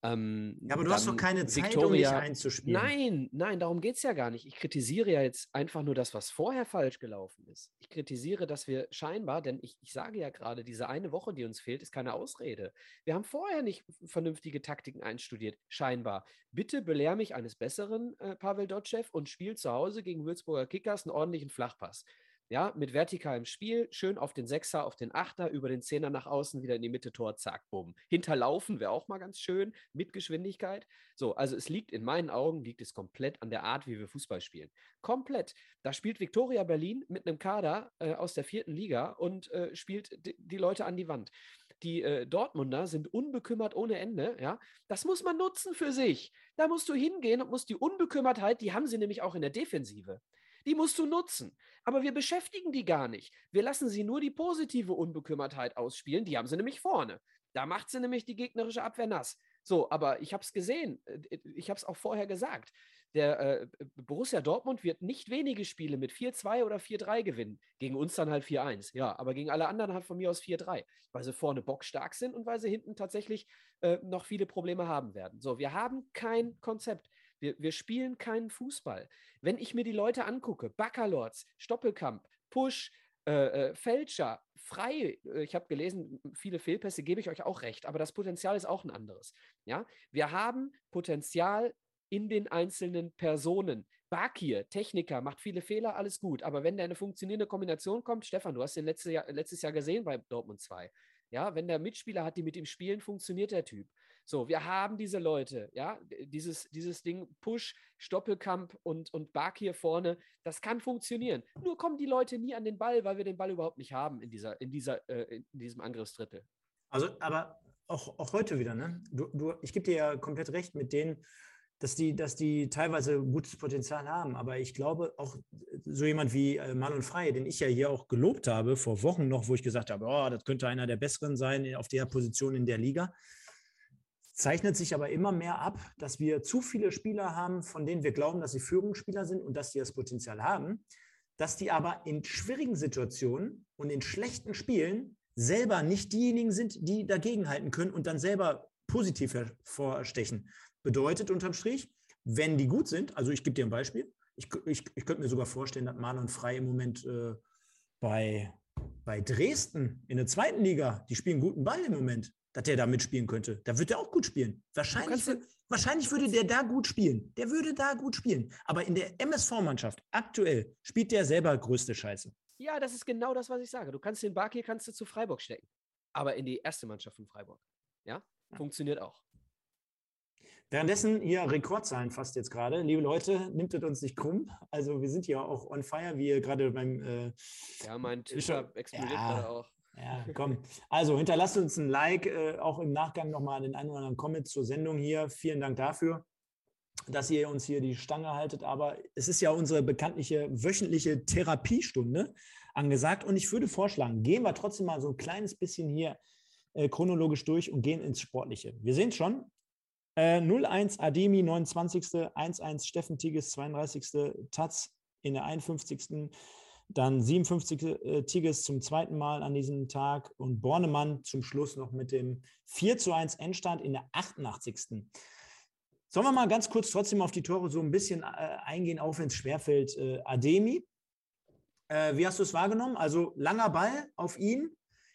S2: Ähm, ja, aber du hast doch keine Zeit, um dich einzuspielen.
S3: Nein, nein, darum geht es ja gar nicht. Ich kritisiere ja jetzt einfach nur das, was vorher falsch gelaufen ist. Ich kritisiere, dass wir scheinbar, denn ich, ich sage ja gerade, diese eine Woche, die uns fehlt, ist keine Ausrede. Wir haben vorher nicht vernünftige Taktiken einstudiert, scheinbar. Bitte belehr mich eines Besseren, äh, Pavel Dotschew, und spiel zu Hause gegen Würzburger Kickers einen ordentlichen Flachpass. Ja, mit vertikalem Spiel, schön auf den Sechser, auf den Achter, über den Zehner nach außen, wieder in die Mitte Tor, zack, bumm. Hinterlaufen wäre auch mal ganz schön, mit Geschwindigkeit. So, also es liegt in meinen Augen, liegt es komplett an der Art, wie wir Fußball spielen. Komplett. Da spielt Viktoria Berlin mit einem Kader äh, aus der vierten Liga und äh, spielt die Leute an die Wand. Die äh, Dortmunder sind unbekümmert ohne Ende, ja. Das muss man nutzen für sich. Da musst du hingehen und musst die Unbekümmertheit, die haben sie nämlich auch in der Defensive. Die musst du nutzen. Aber wir beschäftigen die gar nicht. Wir lassen sie nur die positive Unbekümmertheit ausspielen. Die haben sie nämlich vorne. Da macht sie nämlich die gegnerische Abwehr nass. So, aber ich habe es gesehen. Äh, ich habe es auch vorher gesagt. Der äh, Borussia Dortmund wird nicht wenige Spiele mit 4-2 oder 4-3 gewinnen. Gegen uns dann halt 4-1. Ja, aber gegen alle anderen halt von mir aus 4-3. Weil sie vorne bockstark sind und weil sie hinten tatsächlich äh, noch viele Probleme haben werden. So, wir haben kein Konzept. Wir, wir spielen keinen Fußball. Wenn ich mir die Leute angucke, Baccalords, Stoppelkamp, Push, äh, äh, Fälscher, frei, äh, ich habe gelesen, viele Fehlpässe gebe ich euch auch recht, aber das Potenzial ist auch ein anderes. Ja? Wir haben Potenzial in den einzelnen Personen. Bakir, Techniker, macht viele Fehler, alles gut. Aber wenn da eine funktionierende Kombination kommt, Stefan, du hast den letzte Jahr, letztes Jahr gesehen bei Dortmund 2. Ja, wenn der Mitspieler hat, die mit ihm spielen, funktioniert der Typ. So, wir haben diese Leute, ja, dieses, dieses Ding Push, Stoppelkamp und, und Bark hier vorne, das kann funktionieren. Nur kommen die Leute nie an den Ball, weil wir den Ball überhaupt nicht haben in, dieser, in, dieser, äh, in diesem Angriffsdrittel.
S2: Also, aber auch, auch heute wieder, ne? Du, du, ich gebe dir ja komplett recht mit denen, dass die, dass die teilweise gutes Potenzial haben. Aber ich glaube, auch so jemand wie äh, Marlon Frey, den ich ja hier auch gelobt habe, vor Wochen noch, wo ich gesagt habe, oh, das könnte einer der Besseren sein auf der Position in der Liga zeichnet sich aber immer mehr ab, dass wir zu viele Spieler haben, von denen wir glauben, dass sie Führungsspieler sind und dass sie das Potenzial haben, dass die aber in schwierigen Situationen und in schlechten Spielen selber nicht diejenigen sind, die dagegenhalten können und dann selber positiv hervorstechen. Bedeutet unterm Strich, wenn die gut sind, also ich gebe dir ein Beispiel, ich, ich, ich könnte mir sogar vorstellen, dass Manon Frei im Moment äh, bei, bei Dresden in der zweiten Liga, die spielen guten Ball im Moment dass der da mitspielen könnte. Da wird er auch gut spielen. Wahrscheinlich, wahrscheinlich würde der da gut spielen. Der würde da gut spielen. Aber in der MSV-Mannschaft aktuell spielt der selber größte Scheiße.
S3: Ja, das ist genau das, was ich sage. Du kannst den Bark hier kannst du zu Freiburg stecken. Aber in die erste Mannschaft von Freiburg. Ja, ja. funktioniert auch.
S2: Währenddessen hier Rekordzahlen fast jetzt gerade. Liebe Leute, nimmt es uns nicht krumm. Also wir sind hier auch on fire, wie ihr gerade beim
S3: äh, Ja, mein Twitter explodiert ja, gerade auch.
S2: Ja, komm. Also hinterlasst uns ein Like, äh, auch im Nachgang nochmal den einen oder anderen Comment zur Sendung hier. Vielen Dank dafür, dass ihr uns hier die Stange haltet. Aber es ist ja unsere bekanntliche wöchentliche Therapiestunde angesagt. Und ich würde vorschlagen, gehen wir trotzdem mal so ein kleines bisschen hier äh, chronologisch durch und gehen ins Sportliche. Wir sehen schon, äh, 0-1 Ademi, 29. 1-1 Steffen Tigges, 32. Taz in der 51. Dann 57 äh, Tigges zum zweiten Mal an diesem Tag und Bornemann zum Schluss noch mit dem 4 zu 1 Endstand in der 88. Sollen wir mal ganz kurz trotzdem auf die Tore so ein bisschen äh, eingehen, auch wenn es schwerfällt. Äh, Ademi, äh, wie hast du es wahrgenommen? Also langer Ball auf ihn.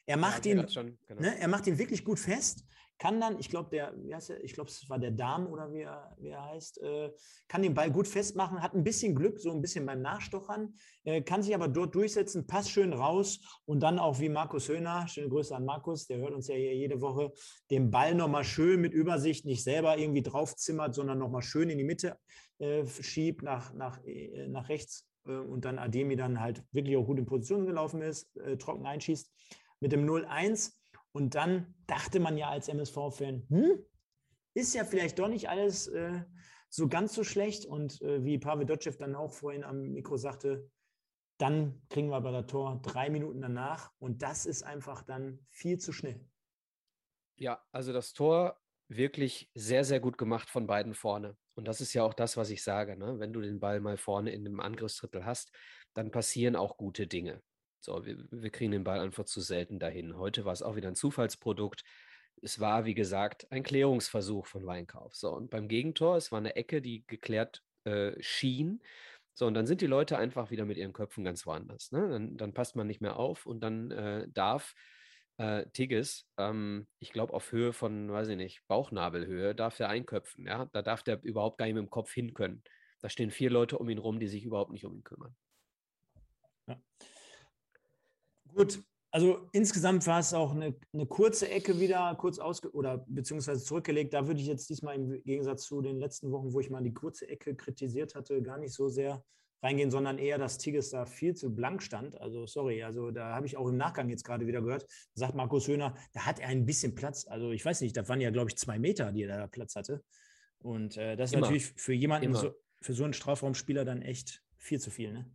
S2: Er macht, ja, ihn, schon, genau. ne, er macht ihn wirklich gut fest kann dann, ich glaube, der, wie heißt der, ich glaube, es war der Darm oder wie er, wie er heißt, äh, kann den Ball gut festmachen, hat ein bisschen Glück, so ein bisschen beim Nachstochern, äh, kann sich aber dort durchsetzen, passt schön raus und dann auch wie Markus Höhner, schöne Grüße an Markus, der hört uns ja hier jede Woche, den Ball nochmal schön mit Übersicht, nicht selber irgendwie draufzimmert, sondern nochmal schön in die Mitte äh, schiebt, nach, nach, äh, nach rechts äh, und dann Ademi dann halt wirklich auch gut in Position gelaufen ist, äh, trocken einschießt. Mit dem 0-1 und dann dachte man ja als MSV-Fan, hm, ist ja vielleicht doch nicht alles äh, so ganz so schlecht. Und äh, wie Pavel Dotschew dann auch vorhin am Mikro sagte, dann kriegen wir aber das Tor drei Minuten danach. Und das ist einfach dann viel zu schnell.
S3: Ja, also das Tor wirklich sehr, sehr gut gemacht von beiden vorne. Und das ist ja auch das, was ich sage. Ne? Wenn du den Ball mal vorne in dem Angriffsdrittel hast, dann passieren auch gute Dinge. So, wir, wir kriegen den Ball einfach zu selten dahin. Heute war es auch wieder ein Zufallsprodukt. Es war, wie gesagt, ein Klärungsversuch von Weinkauf. So, und beim Gegentor, es war eine Ecke, die geklärt äh, schien. So, und dann sind die Leute einfach wieder mit ihren Köpfen ganz woanders. Ne? Dann, dann passt man nicht mehr auf und dann äh, darf äh, Tigges, ähm, ich glaube auf Höhe von, weiß ich nicht, Bauchnabelhöhe, darf er einköpfen. Ja? Da darf der überhaupt gar nicht mit dem Kopf hin können. Da stehen vier Leute um ihn rum, die sich überhaupt nicht um ihn kümmern.
S2: Ja. Gut, also insgesamt war es auch eine, eine kurze Ecke wieder, kurz ausge oder beziehungsweise zurückgelegt. Da würde ich jetzt diesmal im Gegensatz zu den letzten Wochen, wo ich mal die kurze Ecke kritisiert hatte, gar nicht so sehr reingehen, sondern eher, dass Tigges da viel zu blank stand. Also sorry, also da habe ich auch im Nachgang jetzt gerade wieder gehört, sagt Markus Höhner, da hat er ein bisschen Platz. Also ich weiß nicht, da waren ja, glaube ich, zwei Meter, die er da Platz hatte. Und äh, das ist Immer. natürlich für jemanden, so, für so einen Strafraumspieler dann echt viel zu viel. Ne?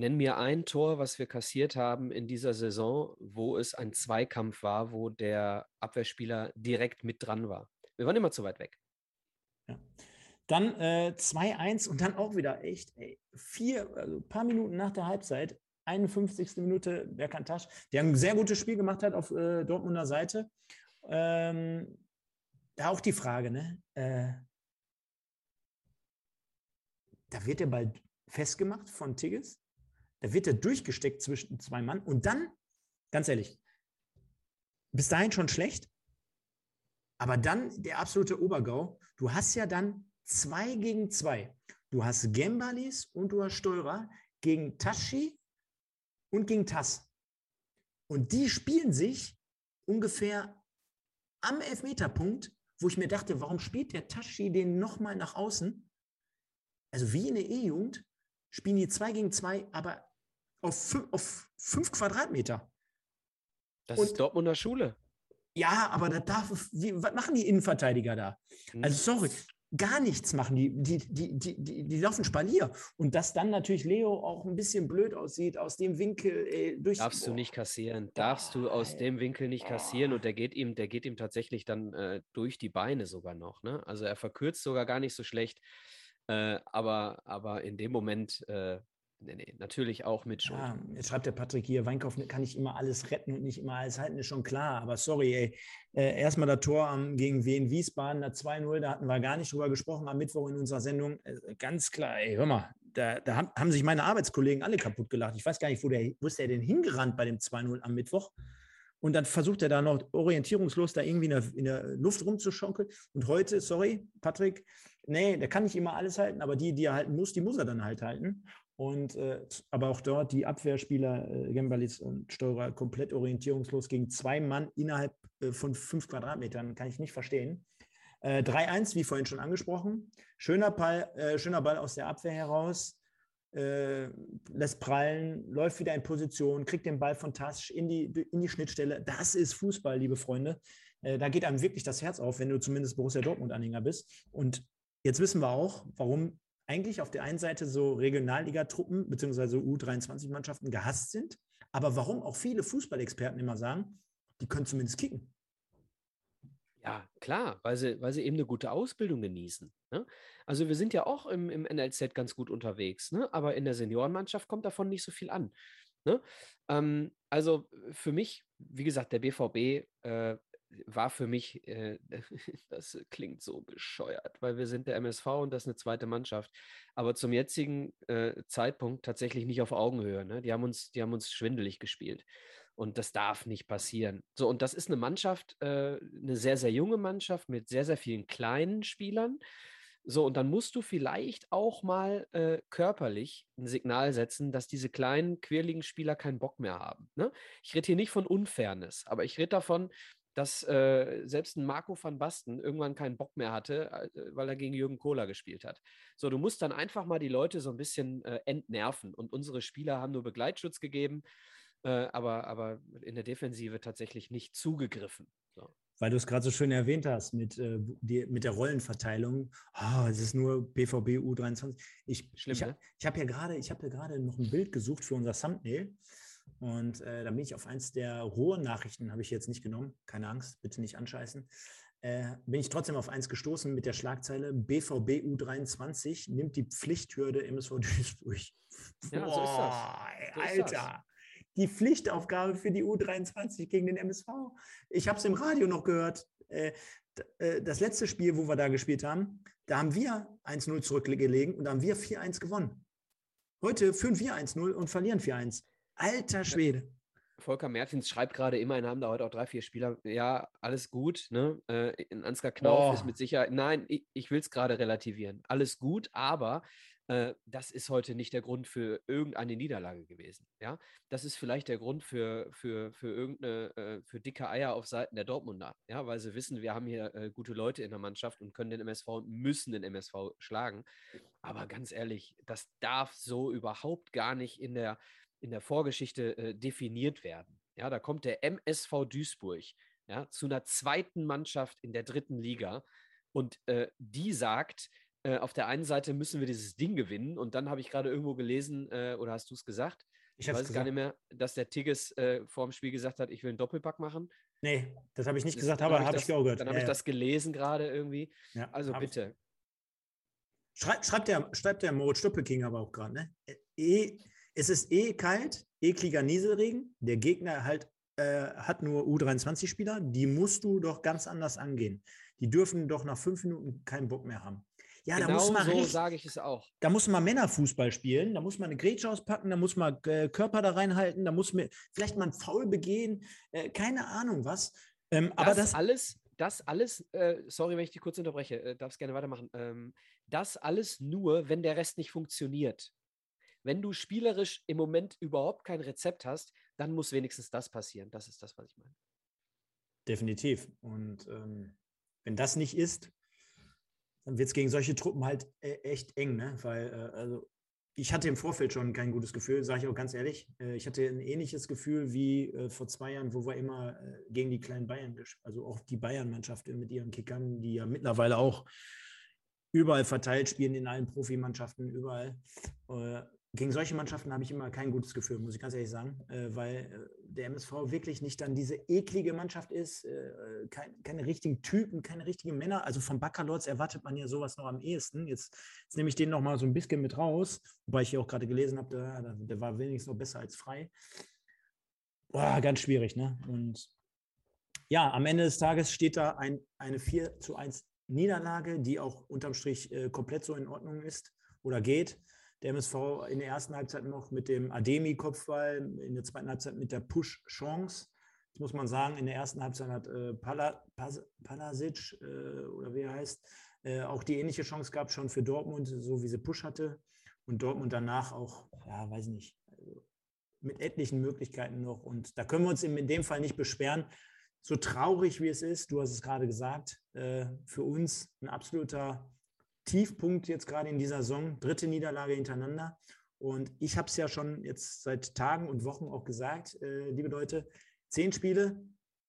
S3: Nenn mir ein Tor, was wir kassiert haben in dieser Saison, wo es ein Zweikampf war, wo der Abwehrspieler direkt mit dran war. Wir waren immer zu weit weg.
S2: Ja. Dann äh, 2-1 und dann auch wieder echt ey, vier, also ein paar Minuten nach der Halbzeit, 51. Minute Berkantasch, der ein sehr gutes Spiel gemacht hat auf äh, Dortmunder Seite. Ähm, da auch die Frage, ne? Äh, da wird der Ball festgemacht von Tigges. Da wird er durchgesteckt zwischen zwei Mann. Und dann, ganz ehrlich, bis dahin schon schlecht. Aber dann der absolute Obergau. Du hast ja dann zwei gegen zwei. Du hast Gembalis und du hast Steurer gegen Tashi und gegen Tass. Und die spielen sich ungefähr am Elfmeterpunkt, wo ich mir dachte, warum spielt der Tashi den nochmal nach außen? Also wie in der E-Jugend spielen die zwei gegen zwei, aber auf fünf, auf fünf Quadratmeter.
S3: Das und, ist Dortmunder Schule.
S2: Ja, aber da darf, wie, was machen die Innenverteidiger da? Also sorry, gar nichts machen. Die, die, die, die, die, die laufen Spalier. Und dass dann natürlich Leo auch ein bisschen blöd aussieht, aus dem Winkel ey, durch.
S3: Darfst du nicht kassieren. Darfst du aus dem Winkel nicht kassieren. Und der geht ihm, der geht ihm tatsächlich dann äh, durch die Beine sogar noch. Ne? Also er verkürzt sogar gar nicht so schlecht. Äh, aber, aber in dem Moment äh, Nee, nee, natürlich auch mit Schuld. Ja,
S2: jetzt schreibt der Patrick hier, Weinkauf kann nicht immer alles retten und nicht immer alles halten, ist schon klar. Aber sorry, ey. Äh, erstmal das Tor am, gegen Wien Wiesbaden, da 2-0, da hatten wir gar nicht drüber gesprochen am Mittwoch in unserer Sendung. Äh, ganz klar, ey, hör mal, da, da haben, haben, sich meine Arbeitskollegen alle kaputt gelacht. Ich weiß gar nicht, wo, der, wo ist der denn hingerannt bei dem 2-0 am Mittwoch? Und dann versucht er da noch orientierungslos da irgendwie in der, in der Luft rumzuschonkeln. Und heute, sorry, Patrick, nee, der kann nicht immer alles halten, aber die, die er halten muss, die muss er dann halt halten. Und äh, aber auch dort die Abwehrspieler äh, Gembalis und Steurer komplett orientierungslos gegen zwei Mann innerhalb äh, von fünf Quadratmetern, kann ich nicht verstehen. Äh, 3-1, wie vorhin schon angesprochen. Schöner Ball, äh, schöner Ball aus der Abwehr heraus. Äh, lässt prallen, läuft wieder in Position, kriegt den Ball von Tasch in die, in die Schnittstelle. Das ist Fußball, liebe Freunde. Äh, da geht einem wirklich das Herz auf, wenn du zumindest Borussia Dortmund-Anhänger bist. Und jetzt wissen wir auch, warum eigentlich auf der einen Seite so Regionalligatruppen bzw. U23-Mannschaften gehasst sind, aber warum auch viele Fußballexperten immer sagen, die können zumindest kicken.
S3: Ja, klar, weil sie, weil sie eben eine gute Ausbildung genießen. Ne? Also wir sind ja auch im, im NLZ ganz gut unterwegs, ne? aber in der Seniorenmannschaft kommt davon nicht so viel an. Ne? Ähm, also für mich, wie gesagt, der BVB äh, war für mich, äh, [LAUGHS] das klingt so bescheuert, weil wir sind der MSV und das ist eine zweite Mannschaft, aber zum jetzigen äh, Zeitpunkt tatsächlich nicht auf Augenhöhe. Ne? Die, haben uns, die haben uns schwindelig gespielt und das darf nicht passieren. So, und das ist eine Mannschaft, äh, eine sehr, sehr junge Mannschaft mit sehr, sehr vielen kleinen Spielern. So, und dann musst du vielleicht auch mal äh, körperlich ein Signal setzen, dass diese kleinen, quirligen Spieler keinen Bock mehr haben. Ne? Ich rede hier nicht von Unfairness, aber ich rede davon, dass äh, selbst ein Marco van Basten irgendwann keinen Bock mehr hatte, äh, weil er gegen Jürgen Kohler gespielt hat. So, du musst dann einfach mal die Leute so ein bisschen äh, entnerven. Und unsere Spieler haben nur Begleitschutz gegeben, äh, aber, aber in der Defensive tatsächlich nicht zugegriffen. So.
S2: Weil du es gerade so schön erwähnt hast mit, äh, die, mit der Rollenverteilung. Oh, es ist nur BVB U23. Ich, Schlimm, ich, ne? ich habe ja gerade hab noch ein Bild gesucht für unser Thumbnail. Und äh, da bin ich auf eins der rohen Nachrichten, habe ich jetzt nicht genommen, keine Angst, bitte nicht anscheißen. Äh, bin ich trotzdem auf eins gestoßen mit der Schlagzeile BVB U23 nimmt die Pflichthürde MSV [LAUGHS] Duisburg. Ja, Boah, so ist das. So Alter. Ist das. Die Pflichtaufgabe für die U23 gegen den MSV. Ich habe es im Radio noch gehört. Äh, äh, das letzte Spiel, wo wir da gespielt haben, da haben wir 1-0 zurückgelegen und da haben wir 4-1 gewonnen. Heute führen wir 1-0 und verlieren 4-1. Alter Schwede.
S3: Volker Mertins schreibt gerade, immerhin haben da heute auch drei, vier Spieler. Ja, alles gut. Ne? Äh, Ansgar Knauf oh. ist mit Sicherheit. Nein, ich, ich will es gerade relativieren. Alles gut, aber äh, das ist heute nicht der Grund für irgendeine Niederlage gewesen. Ja, das ist vielleicht der Grund für, für, für irgendeine, äh, für dicke Eier auf Seiten der Dortmunder. Ja, weil sie wissen, wir haben hier äh, gute Leute in der Mannschaft und können den MSV und müssen den MSV schlagen. Aber ganz ehrlich, das darf so überhaupt gar nicht in der, in der Vorgeschichte äh, definiert werden. Ja, da kommt der MSV Duisburg ja, zu einer zweiten Mannschaft in der dritten Liga und äh, die sagt, äh, auf der einen Seite müssen wir dieses Ding gewinnen und dann habe ich gerade irgendwo gelesen, äh, oder hast du es gesagt?
S2: Ich, ich weiß
S3: gesagt. gar nicht mehr, dass der Tigges äh, vor dem Spiel gesagt hat, ich will einen Doppelpack machen.
S2: Nee, das habe ich nicht das, gesagt, aber habe ich, ich auch gehört.
S3: Dann habe ja, ich das gelesen gerade irgendwie. Ja, also bitte.
S2: Schrei, schreibt, der, schreibt der Moritz Stoppelking aber auch gerade, ne? E, es ist eh kalt, ekliger Nieselregen. Der Gegner halt äh, hat nur U23-Spieler. Die musst du doch ganz anders angehen. Die dürfen doch nach fünf Minuten keinen Bock mehr haben.
S3: Ja, genau da muss man so sage ich es auch.
S2: Da muss man Männerfußball spielen, da muss man eine Grätsche auspacken, da muss man äh, Körper da reinhalten, da muss man vielleicht mal einen Foul begehen, äh, keine Ahnung was.
S3: Ähm, das aber das alles, das alles, äh, sorry, wenn ich dich kurz unterbreche, äh, darfst gerne weitermachen. Ähm, das alles nur, wenn der Rest nicht funktioniert. Wenn du spielerisch im Moment überhaupt kein Rezept hast, dann muss wenigstens das passieren. Das ist das, was ich meine.
S2: Definitiv. Und ähm, wenn das nicht ist, dann wird es gegen solche Truppen halt e echt eng, ne? Weil, äh, also ich hatte im Vorfeld schon kein gutes Gefühl, sage ich auch ganz ehrlich. Äh, ich hatte ein ähnliches Gefühl wie äh, vor zwei Jahren, wo wir immer äh, gegen die kleinen Bayern, also auch die Bayern-Mannschaft mit ihren Kickern, die ja mittlerweile auch überall verteilt spielen, in allen Profimannschaften, überall. Gegen solche Mannschaften habe ich immer kein gutes Gefühl, muss ich ganz ehrlich sagen, äh, weil äh, der MSV wirklich nicht dann diese eklige Mannschaft ist, äh, kein, keine richtigen Typen, keine richtigen Männer. Also vom Baccalords erwartet man ja sowas noch am ehesten. Jetzt, jetzt nehme ich den noch mal so ein bisschen mit raus, wobei ich hier auch gerade gelesen habe, der, der, war wenigstens noch besser als frei. Boah, ganz schwierig, ne? Und ja, am Ende des Tages steht da ein, eine 4 zu 1 Niederlage, die auch unterm Strich komplett so in Ordnung ist oder geht der MSV in der ersten Halbzeit noch mit dem Ademi-Kopfball, in der zweiten Halbzeit mit der Push-Chance. Das muss man sagen, in der ersten Halbzeit hat äh, Pala, Palasic, äh, oder wie er heißt, äh, auch die ähnliche Chance gehabt, schon für Dortmund, so wie sie Push hatte. Und Dortmund danach auch, ja, weiß nicht, also mit etlichen Möglichkeiten noch. Und da können wir uns in dem Fall nicht beschweren. So traurig wie es ist, du hast es gerade gesagt, äh, für uns ein absoluter Tiefpunkt jetzt gerade in dieser Saison, dritte Niederlage hintereinander. Und ich habe es ja schon jetzt seit Tagen und Wochen auch gesagt, äh, liebe Leute, zehn Spiele,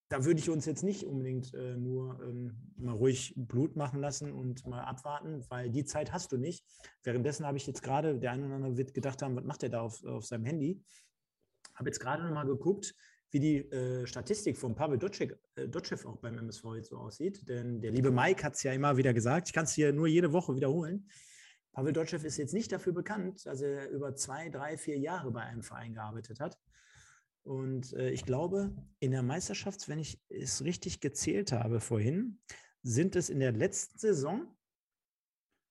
S2: da würde ich uns jetzt nicht unbedingt äh, nur ähm, mal ruhig Blut machen lassen und mal abwarten, weil die Zeit hast du nicht. Währenddessen habe ich jetzt gerade, der eine oder andere wird gedacht haben, was macht der da auf, auf seinem Handy? Habe jetzt gerade noch mal geguckt, wie die äh, Statistik von Pavel Dotschew, äh, auch beim MSV jetzt so aussieht. Denn der liebe Mike hat es ja immer wieder gesagt, ich kann es hier nur jede Woche wiederholen. Pavel Dotschew ist jetzt nicht dafür bekannt, dass er über zwei, drei, vier Jahre bei einem Verein gearbeitet hat. Und äh, ich glaube, in der Meisterschaft, wenn ich es richtig gezählt habe vorhin, sind es in der letzten Saison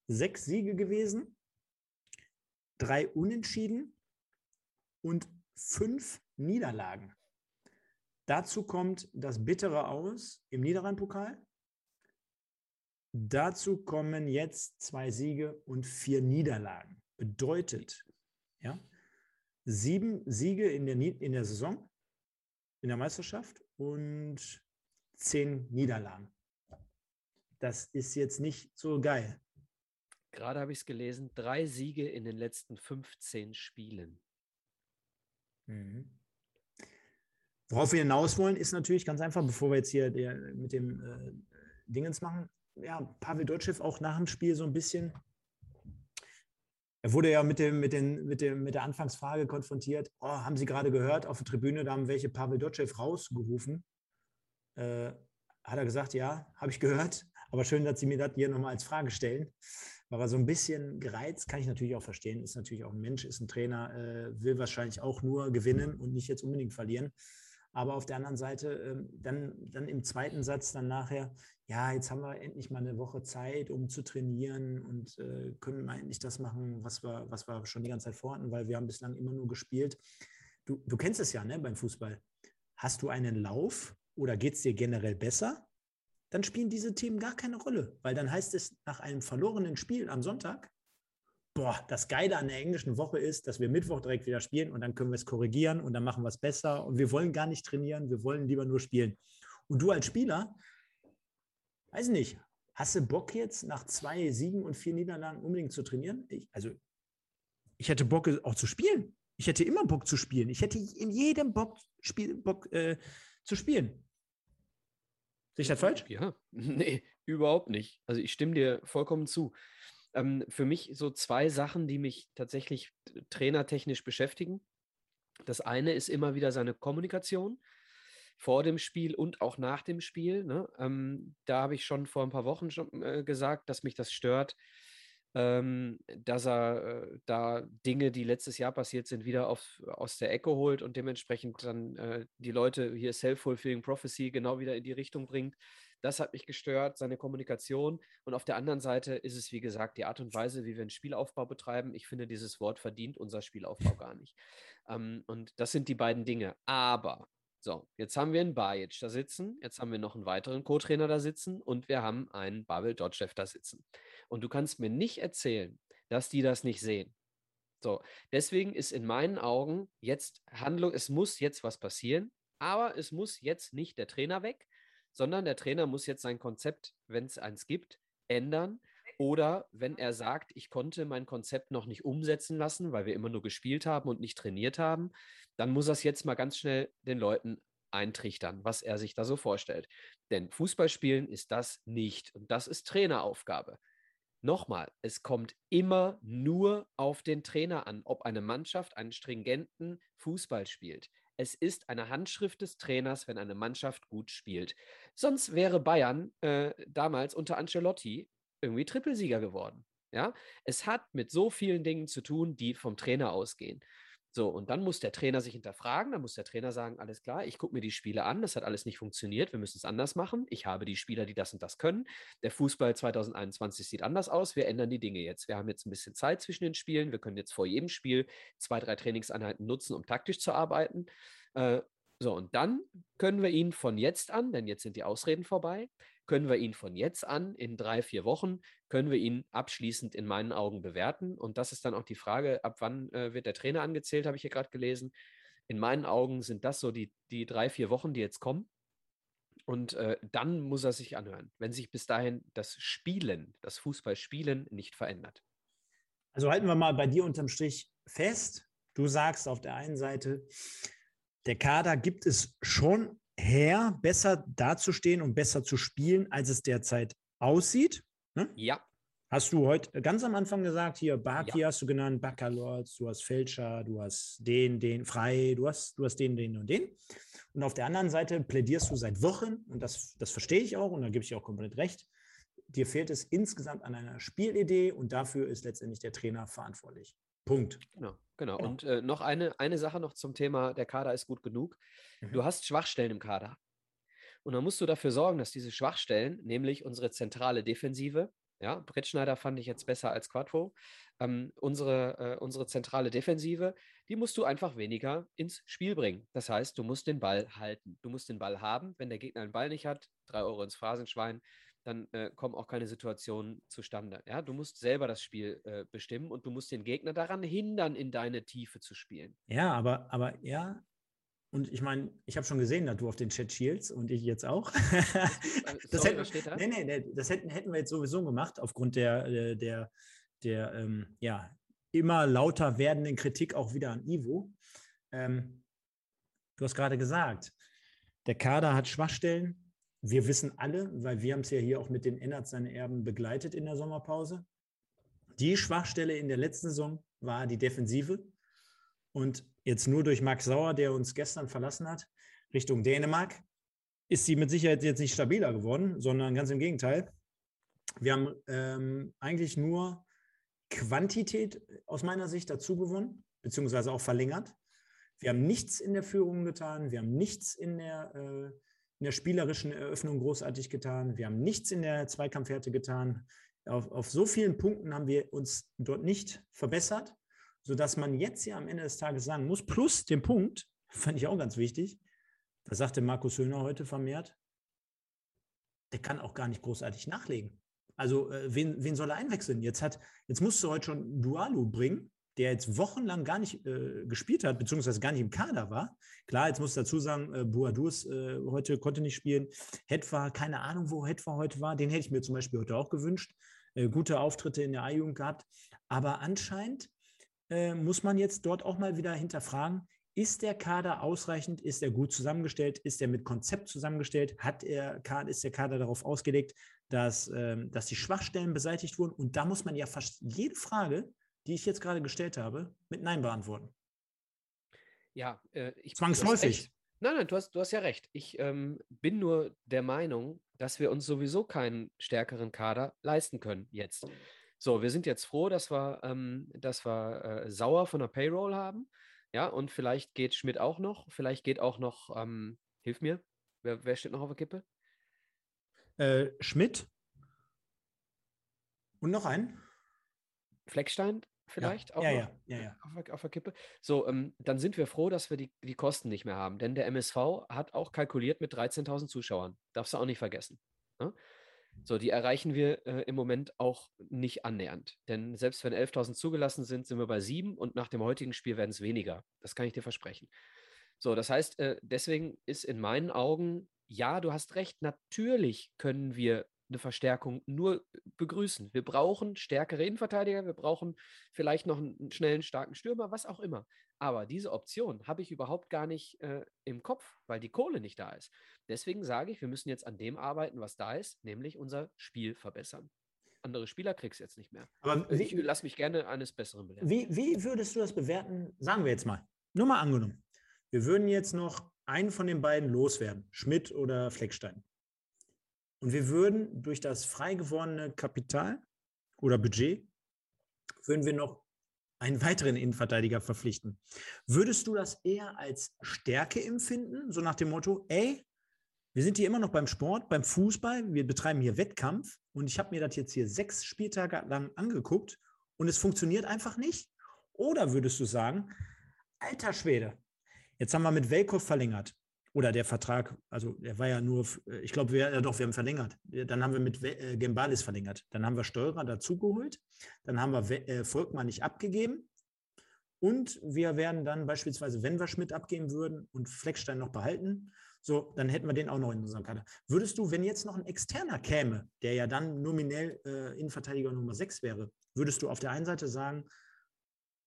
S2: sechs Siege gewesen, drei Unentschieden und fünf Niederlagen. Dazu kommt das bittere Aus im Niederrhein-Pokal. Dazu kommen jetzt zwei Siege und vier Niederlagen. Bedeutet, ja, sieben Siege in der, in der Saison, in der Meisterschaft und zehn Niederlagen. Das ist jetzt nicht so geil.
S3: Gerade habe ich es gelesen, drei Siege in den letzten 15 Spielen.
S2: Mhm. Worauf wir hinaus wollen, ist natürlich ganz einfach, bevor wir jetzt hier der, mit dem äh, Dingens machen, ja, Pavel Dotschew auch nach dem Spiel so ein bisschen. Er wurde ja mit, dem, mit, den, mit, dem, mit der Anfangsfrage konfrontiert. Oh, haben Sie gerade gehört, auf der Tribüne, da haben welche Pavel Dotschew rausgerufen. Äh, hat er gesagt, ja, habe ich gehört. Aber schön, dass Sie mir das hier nochmal als Frage stellen. War er so ein bisschen gereizt, kann ich natürlich auch verstehen. Ist natürlich auch ein Mensch, ist ein Trainer, äh, will wahrscheinlich auch nur gewinnen und nicht jetzt unbedingt verlieren. Aber auf der anderen Seite, ähm, dann, dann im zweiten Satz dann nachher, ja, jetzt haben wir endlich mal eine Woche Zeit, um zu trainieren und äh, können mal endlich das machen, was wir, was wir schon die ganze Zeit vorhatten, weil wir haben bislang immer nur gespielt. Du, du kennst es ja, ne, beim Fußball. Hast du einen Lauf oder geht es dir generell besser? Dann spielen diese Themen gar keine Rolle, weil dann heißt es nach einem verlorenen Spiel am Sonntag, boah, das Geile an der englischen Woche ist, dass wir Mittwoch direkt wieder spielen und dann können wir es korrigieren und dann machen wir es besser. Und wir wollen gar nicht trainieren, wir wollen lieber nur spielen. Und du als Spieler, weiß nicht, hast du Bock jetzt nach zwei Siegen und vier Niederlagen unbedingt zu trainieren? Ich, also, ich hätte Bock auch zu spielen. Ich hätte immer Bock zu spielen. Ich hätte in jedem Bock, Spiel, Bock äh, zu spielen. Sehe ich das falsch?
S3: Ja, [LAUGHS] nee, überhaupt nicht. Also ich stimme dir vollkommen zu. Ähm, für mich so zwei Sachen, die mich tatsächlich trainertechnisch beschäftigen. Das eine ist immer wieder seine Kommunikation vor dem Spiel und auch nach dem Spiel. Ne? Ähm, da habe ich schon vor ein paar Wochen schon äh, gesagt, dass mich das stört, ähm, dass er äh, da Dinge, die letztes Jahr passiert sind, wieder auf, aus der Ecke holt und dementsprechend dann äh, die Leute hier Self-Fulfilling Prophecy genau wieder in die Richtung bringt. Das hat mich gestört, seine Kommunikation. Und auf der anderen Seite ist es, wie gesagt, die Art und Weise, wie wir einen Spielaufbau betreiben. Ich finde, dieses Wort verdient unser Spielaufbau gar nicht. Ähm, und das sind die beiden Dinge. Aber so, jetzt haben wir einen Bajic da sitzen, jetzt haben wir noch einen weiteren Co-Trainer da sitzen und wir haben einen Babel Dodgev da sitzen. Und du kannst mir nicht erzählen, dass die das nicht sehen. So, deswegen ist in meinen Augen jetzt Handlung, es muss jetzt was passieren, aber es muss jetzt nicht der Trainer weg, sondern der Trainer muss jetzt sein Konzept, wenn es eins gibt, ändern. Oder wenn er sagt, ich konnte mein Konzept noch nicht umsetzen lassen, weil wir immer nur gespielt haben und nicht trainiert haben, dann muss er es jetzt mal ganz schnell den Leuten eintrichtern, was er sich da so vorstellt. Denn Fußballspielen ist das nicht und das ist Traineraufgabe. Nochmal, es kommt immer nur auf den Trainer an, ob eine Mannschaft einen stringenten Fußball spielt. Es ist eine Handschrift des Trainers, wenn eine Mannschaft gut spielt. Sonst wäre Bayern äh, damals unter Ancelotti irgendwie Trippelsieger geworden. Ja, es hat mit so vielen Dingen zu tun, die vom Trainer ausgehen. So, und dann muss der Trainer sich hinterfragen, dann muss der Trainer sagen, alles klar, ich gucke mir die Spiele an, das hat alles nicht funktioniert, wir müssen es anders machen. Ich habe die Spieler, die das und das können. Der Fußball 2021 sieht anders aus, wir ändern die Dinge jetzt. Wir haben jetzt ein bisschen Zeit zwischen den Spielen, wir können jetzt vor jedem Spiel zwei, drei Trainingseinheiten nutzen, um taktisch zu arbeiten. Äh, so, und dann können wir ihn von jetzt an, denn jetzt sind die Ausreden vorbei, können wir ihn von jetzt an in drei, vier Wochen, können wir ihn abschließend in meinen Augen bewerten. Und das ist dann auch die Frage, ab wann äh, wird der Trainer angezählt, habe ich hier gerade gelesen. In meinen Augen sind das so die, die drei, vier Wochen, die jetzt kommen. Und äh, dann muss er sich anhören, wenn sich bis dahin das Spielen, das Fußballspielen nicht verändert.
S2: Also halten wir mal bei dir unterm Strich fest. Du sagst auf der einen Seite, der Kader gibt es schon her, besser dazustehen und besser zu spielen, als es derzeit aussieht.
S3: Ne? Ja.
S2: Hast du heute ganz am Anfang gesagt, hier Baki ja. hast du genannt, Baccalords, du hast Fälscher, du hast den, den, Frei, du hast, du hast den, den und den. Und auf der anderen Seite plädierst du seit Wochen, und das, das verstehe ich auch, und da gebe ich dir auch komplett recht, dir fehlt es insgesamt an einer Spielidee und dafür ist letztendlich der Trainer verantwortlich. Punkt.
S3: Genau. Genau. genau. Und äh, noch eine, eine Sache noch zum Thema, der Kader ist gut genug. Mhm. Du hast Schwachstellen im Kader. Und dann musst du dafür sorgen, dass diese Schwachstellen, nämlich unsere zentrale Defensive, ja, Brettschneider fand ich jetzt besser als Quattro, ähm, unsere, äh, unsere zentrale Defensive, die musst du einfach weniger ins Spiel bringen. Das heißt, du musst den Ball halten. Du musst den Ball haben. Wenn der Gegner den Ball nicht hat, drei Euro ins Phrasenschwein, dann äh, kommen auch keine Situationen zustande. Ja, du musst selber das Spiel äh, bestimmen und du musst den Gegner daran hindern, in deine Tiefe zu spielen.
S2: Ja, aber, aber ja, und ich meine, ich habe schon gesehen, dass du auf den Chat schielst und ich jetzt auch. [LAUGHS] das, Sorry, hätten, da? nee, nee, nee, das hätten, hätten wir jetzt sowieso gemacht, aufgrund der, äh, der, der ähm, ja, immer lauter werdenden Kritik auch wieder an Ivo. Ähm, du hast gerade gesagt, der Kader hat Schwachstellen, wir wissen alle, weil wir haben es ja hier auch mit den Ennert seine Erben begleitet in der Sommerpause. Die Schwachstelle in der letzten Saison war die Defensive. Und jetzt nur durch Max Sauer, der uns gestern verlassen hat, Richtung Dänemark, ist sie mit Sicherheit jetzt nicht stabiler geworden, sondern ganz im Gegenteil. Wir haben ähm, eigentlich nur Quantität aus meiner Sicht dazu gewonnen, beziehungsweise auch verlängert. Wir haben nichts in der Führung getan, wir haben nichts in der äh, in der spielerischen Eröffnung großartig getan. Wir haben nichts in der Zweikampfhärte getan. Auf, auf so vielen Punkten haben wir uns dort nicht verbessert, sodass man jetzt ja am Ende des Tages sagen muss, plus den Punkt, [LAUGHS] fand ich auch ganz wichtig, da sagte Markus Höhner heute vermehrt, der kann auch gar nicht großartig nachlegen. Also, äh, wen, wen soll er einwechseln? Jetzt, hat, jetzt musst du heute schon Dualu bringen, der jetzt wochenlang gar nicht äh, gespielt hat, beziehungsweise gar nicht im Kader war. Klar, jetzt muss ich dazu sagen, äh, Boadus äh, heute konnte nicht spielen. Hetwa, keine Ahnung, wo Hetwa heute war. Den hätte ich mir zum Beispiel heute auch gewünscht. Äh, gute Auftritte in der A-Jugend gehabt. Aber anscheinend äh, muss man jetzt dort auch mal wieder hinterfragen, ist der Kader ausreichend? Ist er gut zusammengestellt? Ist er mit Konzept zusammengestellt? Hat er, ist der Kader darauf ausgelegt, dass, ähm, dass die Schwachstellen beseitigt wurden? Und da muss man ja fast jede Frage, die ich jetzt gerade gestellt habe, mit Nein beantworten.
S3: Ja, äh, ich
S2: zwangsläufig.
S3: Nein, nein, du hast, du hast ja recht. Ich ähm, bin nur der Meinung, dass wir uns sowieso keinen stärkeren Kader leisten können jetzt. So, wir sind jetzt froh, dass wir, ähm, dass wir äh, Sauer von der Payroll haben. Ja, und vielleicht geht Schmidt auch noch. Vielleicht geht auch noch, ähm, hilf mir, wer, wer steht noch auf der Kippe?
S2: Äh, Schmidt. Und noch ein?
S3: Fleckstein vielleicht
S2: ja,
S3: auch
S2: ja, ja.
S3: Auf, auf, der Kippe. So, ähm, dann sind wir froh, dass wir die, die Kosten nicht mehr haben. Denn der MSV hat auch kalkuliert mit 13.000 Zuschauern. Darfst du auch nicht vergessen. Ne? So, die erreichen wir äh, im Moment auch nicht annähernd. Denn selbst wenn 11.000 zugelassen sind, sind wir bei sieben und nach dem heutigen Spiel werden es weniger. Das kann ich dir versprechen. So, das heißt, äh, deswegen ist in meinen Augen, ja, du hast recht, natürlich können wir eine Verstärkung nur begrüßen. Wir brauchen stärkere Innenverteidiger, wir brauchen vielleicht noch einen schnellen, starken Stürmer, was auch immer. Aber diese Option habe ich überhaupt gar nicht äh, im Kopf, weil die Kohle nicht da ist. Deswegen sage ich, wir müssen jetzt an dem arbeiten, was da ist, nämlich unser Spiel verbessern. Andere Spieler kriegst du jetzt nicht mehr.
S2: Aber
S3: wie, ich lasse mich gerne eines Besseren belehren.
S2: Wie, wie würdest du das bewerten? Sagen wir jetzt mal. Nur mal angenommen. Wir würden jetzt noch einen von den beiden loswerden, Schmidt oder Fleckstein. Und wir würden durch das frei gewordene Kapital oder Budget, würden wir noch einen weiteren Innenverteidiger verpflichten. Würdest du das eher als Stärke empfinden, so nach dem Motto, ey, wir sind hier immer noch beim Sport, beim Fußball, wir betreiben hier Wettkampf und ich habe mir das jetzt hier sechs Spieltage lang angeguckt und es funktioniert einfach nicht? Oder würdest du sagen, alter Schwede, jetzt haben wir mit Welkow verlängert, oder der Vertrag, also der war ja nur, äh, ich glaube, wir, ja doch, wir haben verlängert. Dann haben wir mit äh, Gembalis verlängert. Dann haben wir Steurer dazugeholt. Dann haben wir äh, Volkmann nicht abgegeben. Und wir werden dann beispielsweise, wenn wir Schmidt abgeben würden und Fleckstein noch behalten, so, dann hätten wir den auch noch in unserem Kader. Würdest du, wenn jetzt noch ein externer käme, der ja dann nominell äh, Innenverteidiger Nummer 6 wäre, würdest du auf der einen Seite sagen,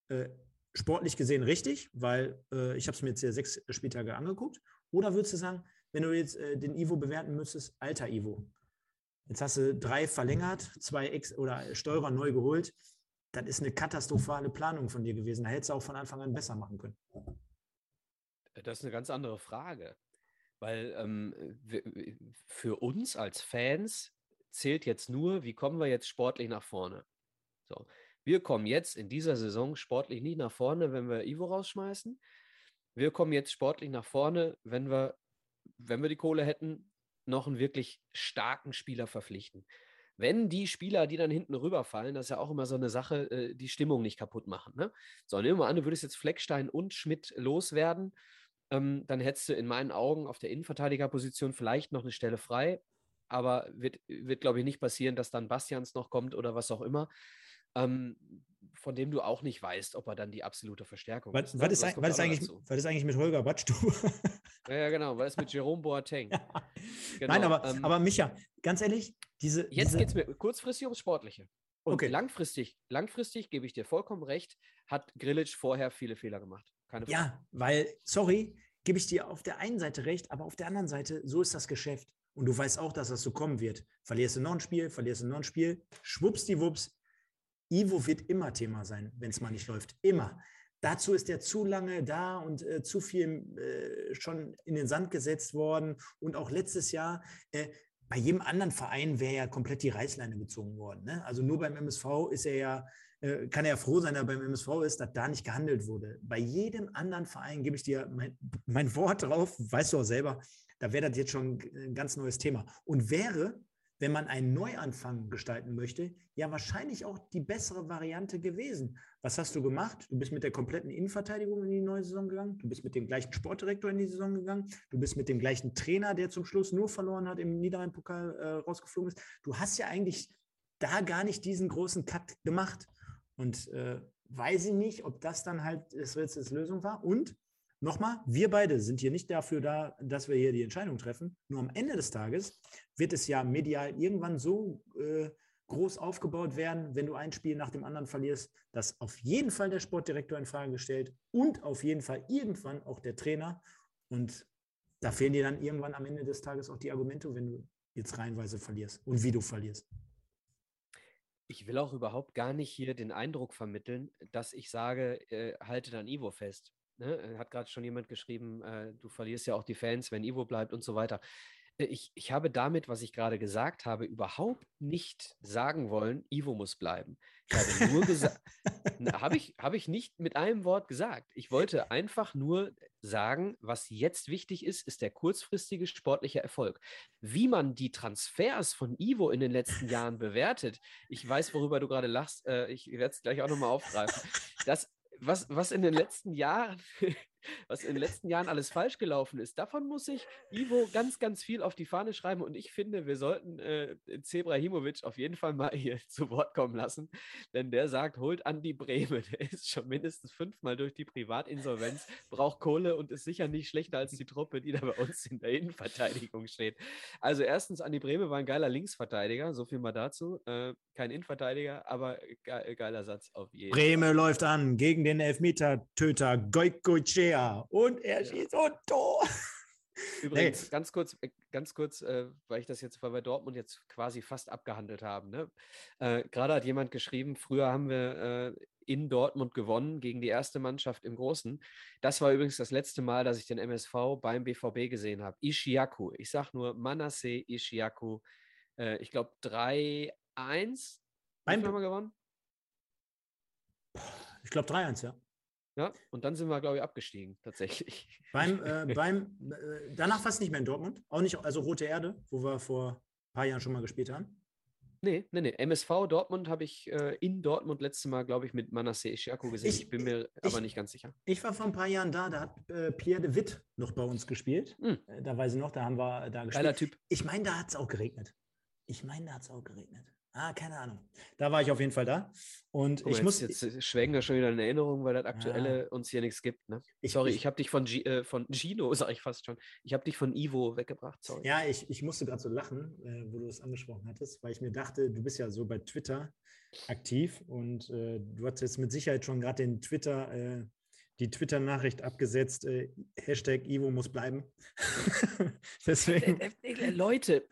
S2: äh, sportlich gesehen richtig, weil äh, ich habe es mir jetzt hier sechs Spieltage angeguckt. Oder würdest du sagen, wenn du jetzt äh, den Ivo bewerten müsstest, alter Ivo, jetzt hast du drei verlängert, zwei Ex oder Steurer neu geholt, das ist eine katastrophale Planung von dir gewesen. Da hättest du auch von Anfang an besser machen können.
S3: Das ist eine ganz andere Frage. Weil ähm, für uns als Fans zählt jetzt nur, wie kommen wir jetzt sportlich nach vorne. So. Wir kommen jetzt in dieser Saison sportlich nicht nach vorne, wenn wir Ivo rausschmeißen wir kommen jetzt sportlich nach vorne, wenn wir, wenn wir die Kohle hätten, noch einen wirklich starken Spieler verpflichten. Wenn die Spieler, die dann hinten rüberfallen, das ist ja auch immer so eine Sache, äh, die Stimmung nicht kaputt machen. Ne? So, nehmen wir an, du würdest jetzt Fleckstein und Schmidt loswerden, ähm, dann hättest du in meinen Augen auf der Innenverteidigerposition vielleicht noch eine Stelle frei, aber wird, wird glaube ich, nicht passieren, dass dann Bastians noch kommt oder was auch immer. Ähm, von dem du auch nicht weißt, ob er dann die absolute Verstärkung
S2: was, ist. Was, ist, was, ist eigentlich, was ist eigentlich mit Holger Batschtu? [LAUGHS]
S3: ja, ja, genau. Was ist mit Jerome Boateng? [LAUGHS] Ja.
S2: Genau, Nein, aber, ähm, aber Micha, ganz ehrlich, diese.
S3: Jetzt geht es mir kurzfristig ums Sportliche. Und okay. langfristig, langfristig gebe ich dir vollkommen recht, hat Grillitsch vorher viele Fehler gemacht.
S2: Keine Frage. Ja, weil, sorry, gebe ich dir auf der einen Seite recht, aber auf der anderen Seite, so ist das Geschäft. Und du weißt auch, dass das so kommen wird. Verlierst du noch ein Spiel, verlierst du noch ein Spiel, schwuppsdiwupps, Ivo wird immer Thema sein, wenn es mal nicht läuft. Immer. Dazu ist er zu lange da und äh, zu viel äh, schon in den Sand gesetzt worden. Und auch letztes Jahr, äh, bei jedem anderen Verein wäre ja komplett die Reißleine gezogen worden. Ne? Also nur beim MSV ist er ja, äh, kann er ja froh sein, dass er beim MSV ist, dass da nicht gehandelt wurde. Bei jedem anderen Verein gebe ich dir mein, mein Wort drauf, weißt du auch selber, da wäre das jetzt schon ein ganz neues Thema. Und wäre wenn man einen Neuanfang gestalten möchte, ja wahrscheinlich auch die bessere Variante gewesen. Was hast du gemacht? Du bist mit der kompletten Innenverteidigung in die neue Saison gegangen. Du bist mit dem gleichen Sportdirektor in die Saison gegangen. Du bist mit dem gleichen Trainer, der zum Schluss nur verloren hat, im Niederrhein-Pokal äh, rausgeflogen ist. Du hast ja eigentlich da gar nicht diesen großen Cut gemacht. Und äh, weiß ich nicht, ob das dann halt das Rätsels Lösung war. Und nochmal, wir beide sind hier nicht dafür da, dass wir hier die Entscheidung treffen. Nur am Ende des Tages wird es ja medial irgendwann so äh, groß aufgebaut werden, wenn du ein Spiel nach dem anderen verlierst, dass auf jeden Fall der Sportdirektor in Frage gestellt und auf jeden Fall irgendwann auch der Trainer. Und da fehlen dir dann irgendwann am Ende des Tages auch die Argumente, wenn du jetzt reihenweise verlierst und wie du verlierst.
S3: Ich will auch überhaupt gar nicht hier den Eindruck vermitteln, dass ich sage, äh, halte dann Ivo fest. Ne? Hat gerade schon jemand geschrieben, äh, du verlierst ja auch die Fans, wenn Ivo bleibt und so weiter. Äh, ich, ich habe damit, was ich gerade gesagt habe, überhaupt nicht sagen wollen, Ivo muss bleiben. Ich habe nur gesagt, [LAUGHS] habe ich, hab ich nicht mit einem Wort gesagt. Ich wollte einfach nur sagen, was jetzt wichtig ist, ist der kurzfristige sportliche Erfolg. Wie man die Transfers von Ivo in den letzten [LAUGHS] Jahren bewertet, ich weiß, worüber du gerade lachst, äh, ich werde es gleich auch nochmal aufgreifen. Das, was, was in den letzten Jahren [LAUGHS] was in den letzten Jahren alles falsch gelaufen ist. Davon muss sich Ivo ganz, ganz viel auf die Fahne schreiben. Und ich finde, wir sollten äh, Zebrahimovic auf jeden Fall mal hier [LAUGHS] zu Wort kommen lassen. Denn der sagt, holt an die Breme. [LAUGHS] Der ist schon mindestens fünfmal durch die Privatinsolvenz, braucht Kohle und ist sicher nicht schlechter als die Truppe, die da bei uns in der Innenverteidigung steht. Also erstens, an die Breme war ein geiler Linksverteidiger. So viel mal dazu. Äh, kein Innenverteidiger, aber ge geiler Satz auf jeden
S2: Fall. Breme läuft an gegen den Elfmeter-Töter Goikoche Player und er schießt und Tor. [LAUGHS]
S3: Übrigens, nee. ganz kurz, äh, ganz kurz, äh, weil ich das jetzt bei Dortmund jetzt quasi fast abgehandelt habe. Ne? Äh, Gerade hat jemand geschrieben, früher haben wir äh, in Dortmund gewonnen gegen die erste Mannschaft im Großen. Das war übrigens das letzte Mal, dass ich den MSV beim BVB gesehen habe. Ishiaku. Ich sage nur Manasseh Ishiaku. Äh, ich glaube 3-1. Beim haben wir gewonnen?
S2: Ich glaube 3-1, ja.
S3: Ja, und dann sind wir, glaube ich, abgestiegen, tatsächlich.
S2: Beim, [LAUGHS] äh, beim, äh, danach fast nicht mehr in Dortmund. Auch nicht, also Rote Erde, wo wir vor ein paar Jahren schon mal gespielt haben.
S3: Nee, nee, nee. MSV Dortmund habe ich äh, in Dortmund letztes Mal, glaube ich, mit Manasseh Ishiaku gesehen. Ich, ich bin mir ich, aber nicht ganz sicher.
S2: Ich war vor ein paar Jahren da, da hat äh, Pierre de Witt noch bei uns gespielt. Hm. Äh, da weiß ich noch, da haben wir da gespielt.
S3: Geiler Typ.
S2: Ich meine, da hat es auch geregnet. Ich meine, da hat es auch geregnet. Ah, keine Ahnung. Da war ich auf jeden Fall da. Und ich muss.
S3: Jetzt schwelgen wir schon wieder in Erinnerung, weil das aktuelle ja. uns hier nichts gibt. Ne? Ich, sorry, ich, ich habe dich von, G, äh, von Gino, [LAUGHS] sag ich fast schon. Ich habe dich von Ivo weggebracht. Sorry.
S2: Ja, ich, ich musste gerade so lachen, äh, wo du das angesprochen hattest, weil ich mir dachte, du bist ja so bei Twitter aktiv und äh, du hast jetzt mit Sicherheit schon gerade den Twitter äh, die Twitter-Nachricht abgesetzt, äh, Hashtag Ivo muss bleiben. [LAUGHS]
S3: Deswegen. Äh, äh, äh, Leute,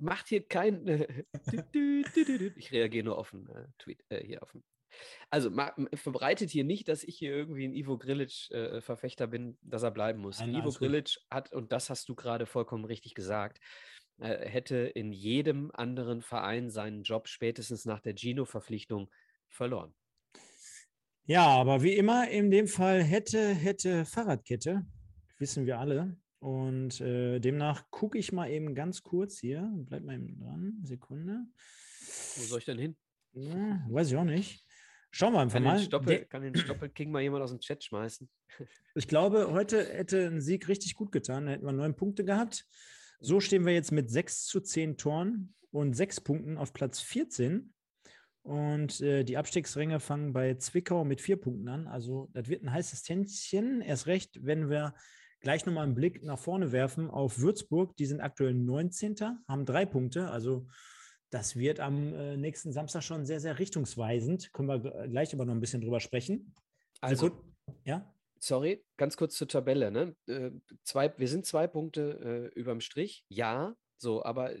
S3: macht hier kein. [LAUGHS] ich reagiere nur auf einen Tweet hier auf Also verbreitet hier nicht, dass ich hier irgendwie ein Ivo Grilic-Verfechter bin, dass er bleiben muss. Nein, Ivo Grilic hat, und das hast du gerade vollkommen richtig gesagt, hätte in jedem anderen Verein seinen Job spätestens nach der Gino-Verpflichtung verloren.
S2: Ja, aber wie immer, in dem Fall hätte, hätte Fahrradkette, wissen wir alle. Und äh, demnach gucke ich mal eben ganz kurz hier. Bleib mal eben dran. Sekunde.
S3: Wo soll ich denn hin?
S2: Ja, weiß ich auch nicht. Schauen wir einfach kann mal.
S3: Den Stoppel, kann den Stoppelking mal jemand aus dem Chat schmeißen? [LAUGHS]
S2: Ich glaube, heute hätte ein Sieg richtig gut getan. Da hätten wir neun Punkte gehabt. So stehen wir jetzt mit sechs zu zehn Toren und sechs Punkten auf Platz 14. Und äh, die Abstiegsränge fangen bei Zwickau mit vier Punkten an. Also das wird ein heißes Tänzchen. Erst recht, wenn wir gleich nochmal einen Blick nach vorne werfen auf Würzburg. Die sind aktuell 19. haben drei Punkte. Also das wird am äh, nächsten Samstag schon sehr, sehr richtungsweisend. Können wir gleich aber noch ein bisschen drüber sprechen.
S3: Also, also ja. Sorry, ganz kurz zur Tabelle. Ne? Äh, zwei, wir sind zwei Punkte äh, überm Strich. Ja, so, aber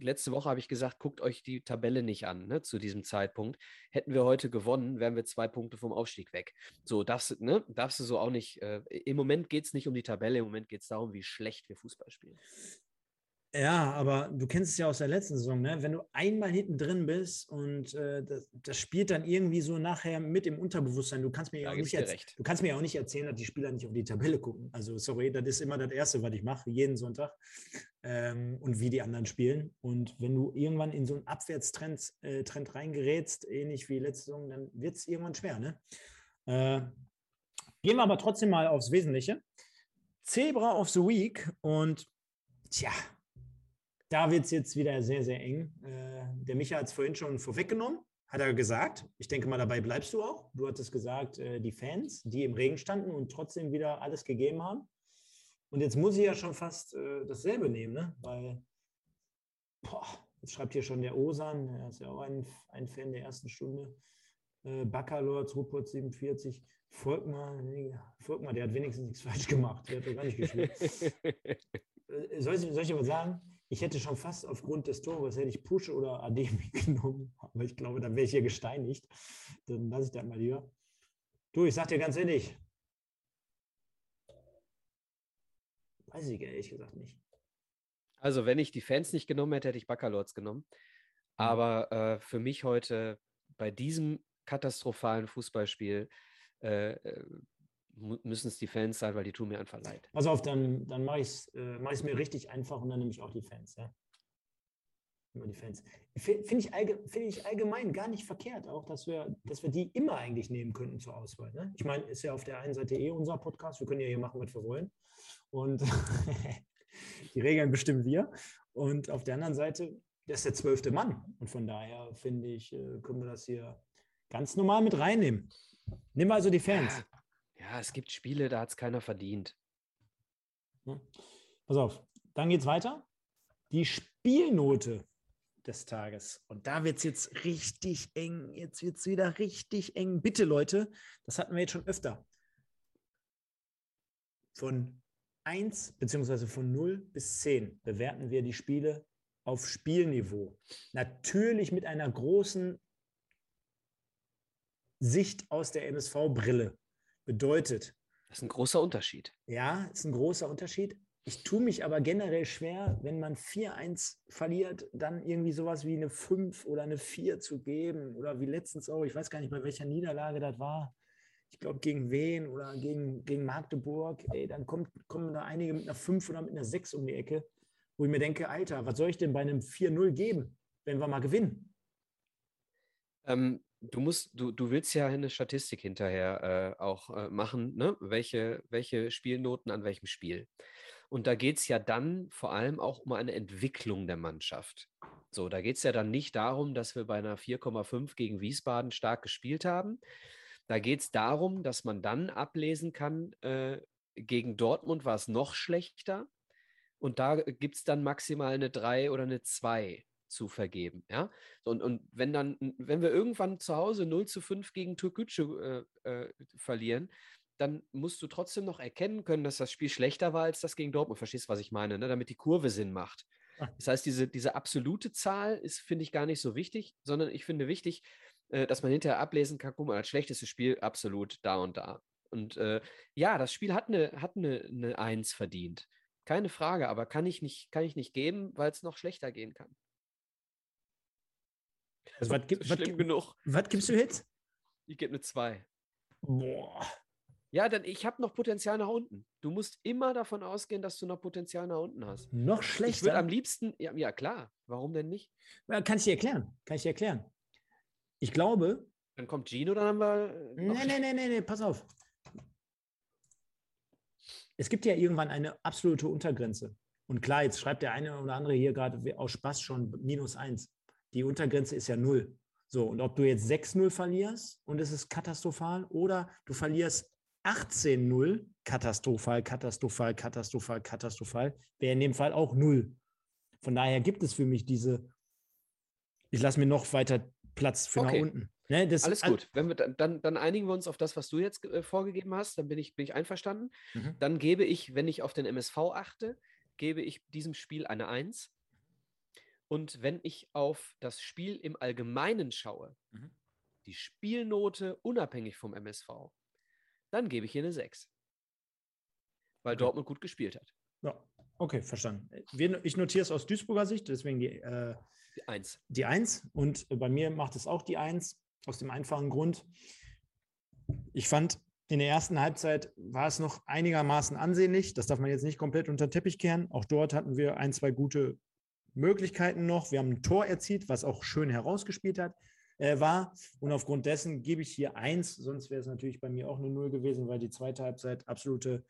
S3: letzte Woche habe ich gesagt, guckt euch die Tabelle nicht an, ne, zu diesem Zeitpunkt. Hätten wir heute gewonnen, wären wir zwei Punkte vom Aufstieg weg. So, darfst, ne, darfst du so auch nicht. Äh, Im Moment geht es nicht um die Tabelle, im Moment geht es darum, wie schlecht wir Fußball spielen.
S2: Ja, aber du kennst es ja aus der letzten Saison, ne? Wenn du einmal hinten drin bist und äh, das, das, spielt dann irgendwie so nachher mit im Unterbewusstsein. Du kannst mir ja auch nicht du kannst mir auch nicht erzählen, dass die Spieler nicht auf die Tabelle gucken. Also sorry, das ist immer das Erste, was ich mache, jeden Sonntag ähm, und wie die anderen spielen. Und wenn du irgendwann in so einen Abwärtstrend äh, Trend reingerätst, ähnlich wie letzte Saison, dann wird es irgendwann schwer. Ne? Äh, gehen wir aber trotzdem mal aufs Wesentliche. Zebra of the Week und tja, da wird es jetzt wieder sehr, sehr eng. Äh, der Micha hat es vorhin schon vorweggenommen, hat er gesagt. Ich denke mal, dabei bleibst du auch. Du hattest gesagt, äh, die Fans, die im Regen standen und trotzdem wieder alles gegeben haben. Und jetzt muss ich ja schon fast äh, dasselbe nehmen, ne? weil, boah, jetzt schreibt hier schon der Osan, er ist ja auch ein, ein Fan der ersten Stunde. Äh, Baccalords, Rupert 47, Volkmar, Volkmar, der hat wenigstens nichts [LAUGHS] falsch gemacht, der hat doch gar nicht gespielt. [LAUGHS] Soll, ich, soll ich aber sagen, ich hätte schon fast aufgrund des Tores, hätte ich Push oder Ademi [LAUGHS] genommen, aber ich glaube, dann wäre ich hier gesteinigt. Dann lasse ich das mal lieber. Du, ich sag dir ganz ehrlich, weiß ich ehrlich gesagt nicht.
S3: Also, wenn ich die Fans nicht genommen hätte, hätte ich Baccalords genommen. Mhm. Aber äh, für mich heute bei diesem katastrophalen Fußballspiel äh, äh müssen es die Fans sein, weil die tun mir einfach leid.
S2: Pass auf, dann, dann mache ich es äh, mach mir richtig einfach und dann nehme ich auch die Fans. Ja? Immer die Fans. Finde ich, allge find ich allgemein gar nicht verkehrt, auch dass wir, dass wir die immer eigentlich nehmen könnten zur Auswahl. Ne? Ich meine, ist ja auf der einen Seite eh unser Podcast, wir können ja hier machen, was wir wollen. Und [LAUGHS] die Regeln bestimmen wir. Und auf der anderen Seite, der ist der zwölfte Mann. Und von daher finde ich, äh, können wir das hier ganz normal mit reinnehmen. Nimm also die Fans.
S3: Ja, es gibt Spiele, da hat es keiner verdient.
S2: Hm. Pass auf, dann geht es weiter. Die Spielnote des Tages. Und da wird es jetzt richtig eng. Jetzt wird es wieder richtig eng. Bitte, Leute, das hatten wir jetzt schon öfter. Von 1 bzw. von 0 bis 10 bewerten wir die Spiele auf Spielniveau. Natürlich mit einer großen Sicht aus der MSV-Brille. Bedeutet.
S3: Das ist ein großer Unterschied.
S2: Ja, ist ein großer Unterschied. Ich tue mich aber generell schwer, wenn man 4-1 verliert, dann irgendwie sowas wie eine 5 oder eine 4 zu geben. Oder wie letztens auch, ich weiß gar nicht, bei welcher Niederlage das war. Ich glaube, gegen Wien oder gegen, gegen Magdeburg. Ey, dann kommt, kommen da einige mit einer 5 oder mit einer 6 um die Ecke, wo ich mir denke, Alter, was soll ich denn bei einem 4-0 geben, wenn wir mal gewinnen?
S3: Ähm, du musst, du, du willst ja eine Statistik hinterher äh, auch äh, machen, ne? welche, welche Spielnoten an welchem Spiel. Und da geht es ja dann vor allem auch um eine Entwicklung der Mannschaft. So, da geht es ja dann nicht darum, dass wir bei einer 4,5 gegen Wiesbaden stark gespielt haben. Da geht es darum, dass man dann ablesen kann, äh, gegen Dortmund war es noch schlechter. Und da gibt es dann maximal eine 3 oder eine 2 zu vergeben. Ja? Und, und wenn dann, wenn wir irgendwann zu Hause 0 zu 5 gegen Türkgücü äh, äh, verlieren, dann musst du trotzdem noch erkennen können, dass das Spiel schlechter war als das gegen Dortmund. Verstehst, was ich meine, ne? damit die Kurve Sinn macht. Ah. Das heißt, diese, diese absolute Zahl ist, finde ich, gar nicht so wichtig, sondern ich finde wichtig, äh, dass man hinterher ablesen kann, guck mal, das schlechteste Spiel absolut da und da. Und äh, ja, das Spiel hat eine, hat eine, eine Eins verdient. Keine Frage, aber kann ich nicht, kann ich nicht geben, weil es noch schlechter gehen kann.
S2: Also, was, gibt, was, genug. was gibst du jetzt?
S3: Ich gebe eine 2.
S2: Boah.
S3: Ja, denn ich habe noch Potenzial nach unten. Du musst immer davon ausgehen, dass du noch Potenzial nach unten hast.
S2: Noch schlechter?
S3: Ich würde am liebsten, ja, ja, klar, warum denn nicht?
S2: Kann ich dir erklären. Kann ich dir erklären. Ich glaube.
S3: Dann kommt Gino, dann haben wir.
S2: Nee, nee, [LAUGHS] nee, nee, nee, pass auf. Es gibt ja irgendwann eine absolute Untergrenze. Und klar, jetzt schreibt der eine oder andere hier gerade aus Spaß schon minus eins. Die Untergrenze ist ja null. So, und ob du jetzt 6-0 verlierst und es ist katastrophal oder du verlierst 18-0, katastrophal, katastrophal, katastrophal, katastrophal, wäre in dem Fall auch 0. Von daher gibt es für mich diese, ich lasse mir noch weiter Platz für okay. nach unten.
S3: Ne, Alles gut. Wenn wir, dann, dann einigen wir uns auf das, was du jetzt äh, vorgegeben hast. Dann bin ich, bin ich einverstanden. Mhm. Dann gebe ich, wenn ich auf den MSV achte, gebe ich diesem Spiel eine 1. Und wenn ich auf das Spiel im Allgemeinen schaue, mhm. die Spielnote unabhängig vom MSV, dann gebe ich hier eine 6. Weil okay. Dortmund gut gespielt hat.
S2: Ja, okay, verstanden. Wir, ich notiere es aus Duisburger Sicht, deswegen die, äh, die 1. Die 1. Und bei mir macht es auch die 1, aus dem einfachen Grund. Ich fand, in der ersten Halbzeit war es noch einigermaßen ansehnlich. Das darf man jetzt nicht komplett unter den Teppich kehren. Auch dort hatten wir ein, zwei gute Möglichkeiten noch. Wir haben ein Tor erzielt, was auch schön herausgespielt hat äh, war. Und aufgrund dessen gebe ich hier eins, sonst wäre es natürlich bei mir auch eine Null gewesen, weil die zweite Halbzeit absolute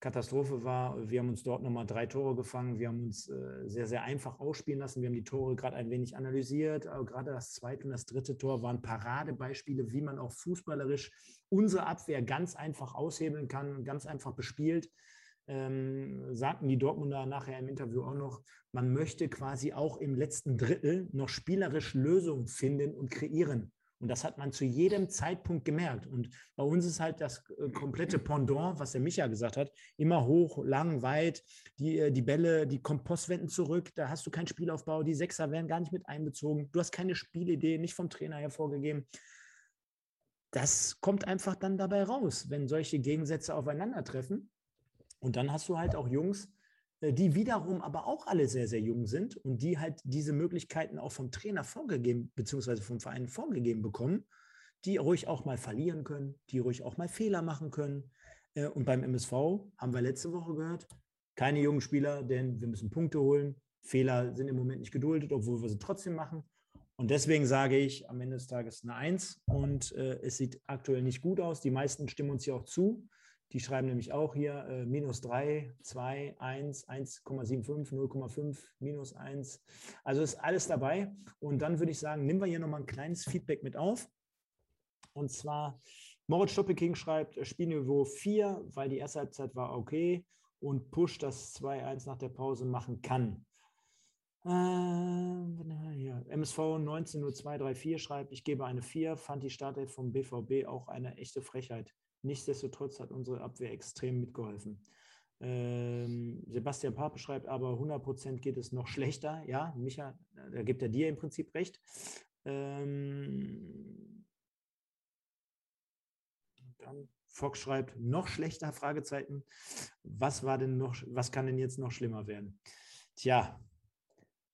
S2: Katastrophe war. Wir haben uns dort nochmal drei Tore gefangen. Wir haben uns äh, sehr, sehr einfach ausspielen lassen. Wir haben die Tore gerade ein wenig analysiert. Aber gerade das zweite und das dritte Tor waren Paradebeispiele, wie man auch fußballerisch unsere Abwehr ganz einfach aushebeln kann, ganz einfach bespielt. Ähm, sagten die Dortmunder nachher im Interview auch noch, man möchte quasi auch im letzten Drittel noch spielerisch Lösungen finden und kreieren. Und das hat man zu jedem Zeitpunkt gemerkt. Und bei uns ist halt das äh, komplette Pendant, was der Micha gesagt hat, immer hoch, lang, weit. Die, äh, die Bälle, die Kompostwenden zurück, da hast du keinen Spielaufbau. Die Sechser werden gar nicht mit einbezogen. Du hast keine Spielidee, nicht vom Trainer hervorgegeben. Das kommt einfach dann dabei raus, wenn solche Gegensätze aufeinandertreffen. Und dann hast du halt auch Jungs, äh, die wiederum aber auch alle sehr, sehr jung sind und die halt diese Möglichkeiten auch vom Trainer vorgegeben, beziehungsweise vom Verein vorgegeben bekommen, die ruhig auch mal verlieren können, die ruhig auch mal Fehler machen können. Äh, und beim MSV haben wir letzte Woche gehört, keine jungen Spieler, denn wir müssen Punkte holen. Fehler sind im Moment nicht geduldet, obwohl wir sie trotzdem machen. Und deswegen sage ich am Ende des Tages eine Eins und äh, es sieht aktuell nicht gut aus. Die meisten stimmen uns hier auch zu. Die schreiben nämlich auch hier äh, minus 3, 2, 1, 1,75, 0,5, minus 1. Also ist alles dabei. Und dann würde ich sagen, nehmen wir hier nochmal ein kleines Feedback mit auf. Und zwar, Moritz Stoppeking schreibt, äh, Spielniveau 4, weil die erste Halbzeit war okay und Push das 2-1 nach der Pause machen kann. Äh. MSV 190234 schreibt, ich gebe eine 4, fand die Startelf vom BVB auch eine echte Frechheit. Nichtsdestotrotz hat unsere Abwehr extrem mitgeholfen. Ähm, Sebastian Pape schreibt aber, 100% geht es noch schlechter. Ja, Micha, da gibt er dir im Prinzip recht. Ähm, dann Fox schreibt, noch schlechter, Fragezeichen. Was war denn noch, was kann denn jetzt noch schlimmer werden? Tja,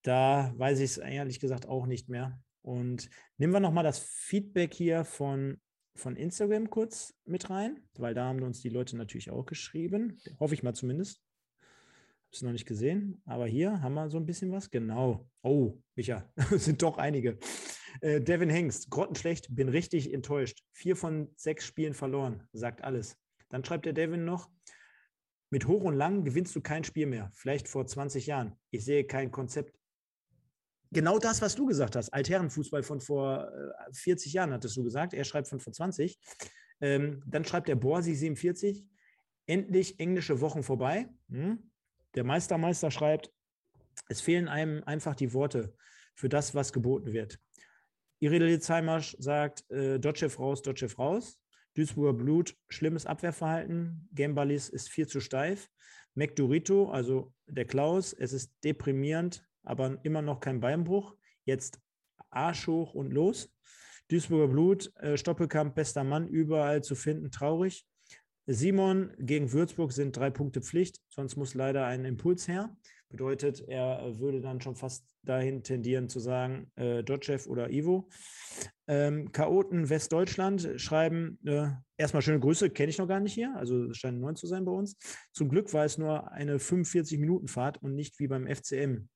S2: da weiß ich es ehrlich gesagt auch nicht mehr. Und nehmen wir nochmal das Feedback hier von von Instagram kurz mit rein, weil da haben uns die Leute natürlich auch geschrieben. Hoffe ich mal zumindest. Habe es noch nicht gesehen, aber hier haben wir so ein bisschen was. Genau. Oh, Micha, [LAUGHS] sind doch einige. Äh, Devin Hengst, grottenschlecht, bin richtig enttäuscht. Vier von sechs Spielen verloren, sagt alles. Dann schreibt der Devin noch, mit hoch und lang gewinnst du kein Spiel mehr. Vielleicht vor 20 Jahren. Ich sehe kein Konzept genau das, was du gesagt hast. Altherrenfußball von vor 40 äh, Jahren, hattest du gesagt. Er schreibt von vor 20. Ähm, dann schreibt der Borsi 47. Endlich englische Wochen vorbei. Hm? Der Meistermeister schreibt, es fehlen einem einfach die Worte für das, was geboten wird. Irene Litzheimer sagt, äh, Dotchev raus, Dotchev raus. Duisburger Blut, schlimmes Abwehrverhalten. Gembalis ist viel zu steif. McDurito, also der Klaus, es ist deprimierend, aber immer noch kein Beinbruch. Jetzt Arsch hoch und los. Duisburger Blut, äh, Stoppelkamp, bester Mann, überall zu finden, traurig. Simon gegen Würzburg sind drei Punkte Pflicht, sonst muss leider ein Impuls her. Bedeutet, er würde dann schon fast dahin tendieren zu sagen, äh, Dotchev oder Ivo. Ähm, Chaoten Westdeutschland schreiben, äh, erstmal schöne Grüße, kenne ich noch gar nicht hier, also es scheint neu zu sein bei uns. Zum Glück war es nur eine 45-Minuten-Fahrt und nicht wie beim FCM.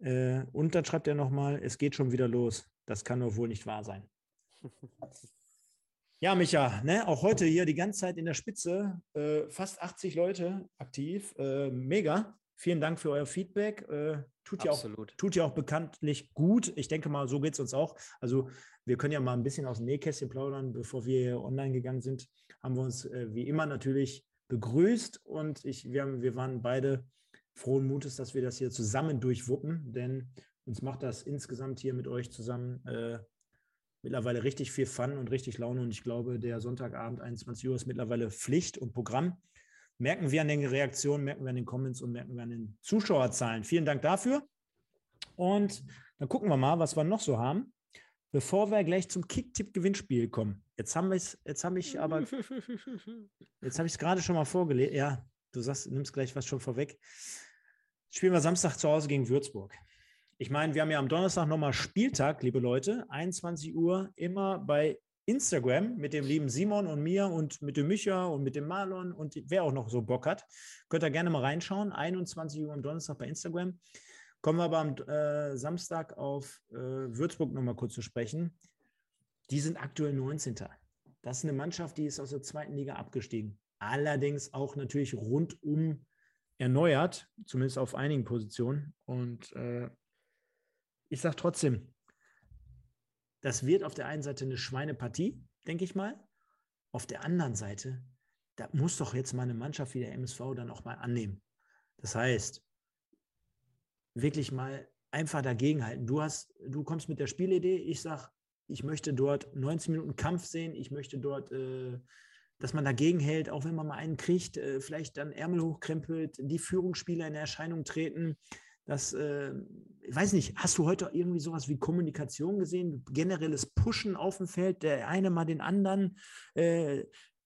S2: Äh, und dann schreibt er nochmal, es geht schon wieder los. Das kann doch wohl nicht wahr sein. [LAUGHS] Ja, Micha, ne, auch heute hier die ganze Zeit in der Spitze, äh, fast 80 Leute aktiv. Äh, mega. Vielen Dank für euer Feedback. Äh, tut, ja auch, tut ja auch bekanntlich gut. Ich denke mal, so geht es uns auch. Also, wir können ja mal ein bisschen aus dem Nähkästchen plaudern. Bevor wir hier online gegangen sind, haben wir uns äh, wie immer natürlich begrüßt und ich, wir, haben, wir waren beide frohen Mutes, dass wir das hier zusammen durchwuppen, denn uns macht das insgesamt hier mit euch zusammen äh, mittlerweile richtig viel Fun und richtig Laune. Und ich glaube, der Sonntagabend 21 Uhr ist mittlerweile Pflicht und Programm. Merken wir an den Reaktionen, merken wir an den Comments und merken wir an den Zuschauerzahlen. Vielen Dank dafür. Und dann gucken wir mal, was wir noch so haben, bevor wir gleich zum Kick-Tipp-Gewinnspiel kommen. Jetzt haben wir es, jetzt habe ich aber, [LAUGHS] jetzt habe ich es gerade schon mal vorgelesen. Ja, du sagst, nimmst gleich was schon vorweg spielen wir Samstag zu Hause gegen Würzburg. Ich meine, wir haben ja am Donnerstag nochmal Spieltag, liebe Leute, 21 Uhr, immer bei Instagram mit dem lieben Simon und mir und mit dem Micha und mit dem Marlon und wer auch noch so Bock hat. Könnt ihr gerne mal reinschauen. 21 Uhr am Donnerstag bei Instagram. Kommen wir aber am äh, Samstag auf äh, Würzburg nochmal kurz zu sprechen. Die sind aktuell 19. Das ist eine Mannschaft, die ist aus der zweiten Liga abgestiegen. allerdings auch natürlich rundum erneuert, zumindest auf einigen Positionen. Und äh, ich sage trotzdem, das wird auf der einen Seite eine Schweinepartie, denke ich mal. Auf der anderen Seite, da muss doch jetzt mal eine Mannschaft wie der MSV dann auch mal annehmen. Das heißt, wirklich mal einfach dagegenhalten. Du hast, du kommst mit der Spielidee, ich sage, ich möchte dort 90 Minuten Kampf sehen, ich möchte dort äh, dass man dagegen hält, auch wenn man mal einen kriegt, äh, vielleicht dann Ärmel hochkrempelt, die Führungsspieler in Erscheinung treten. Das, äh, ich weiß nicht, hast du heute irgendwie sowas wie Kommunikation gesehen? Generelles Pushen auf dem Feld, der eine mal den anderen, äh,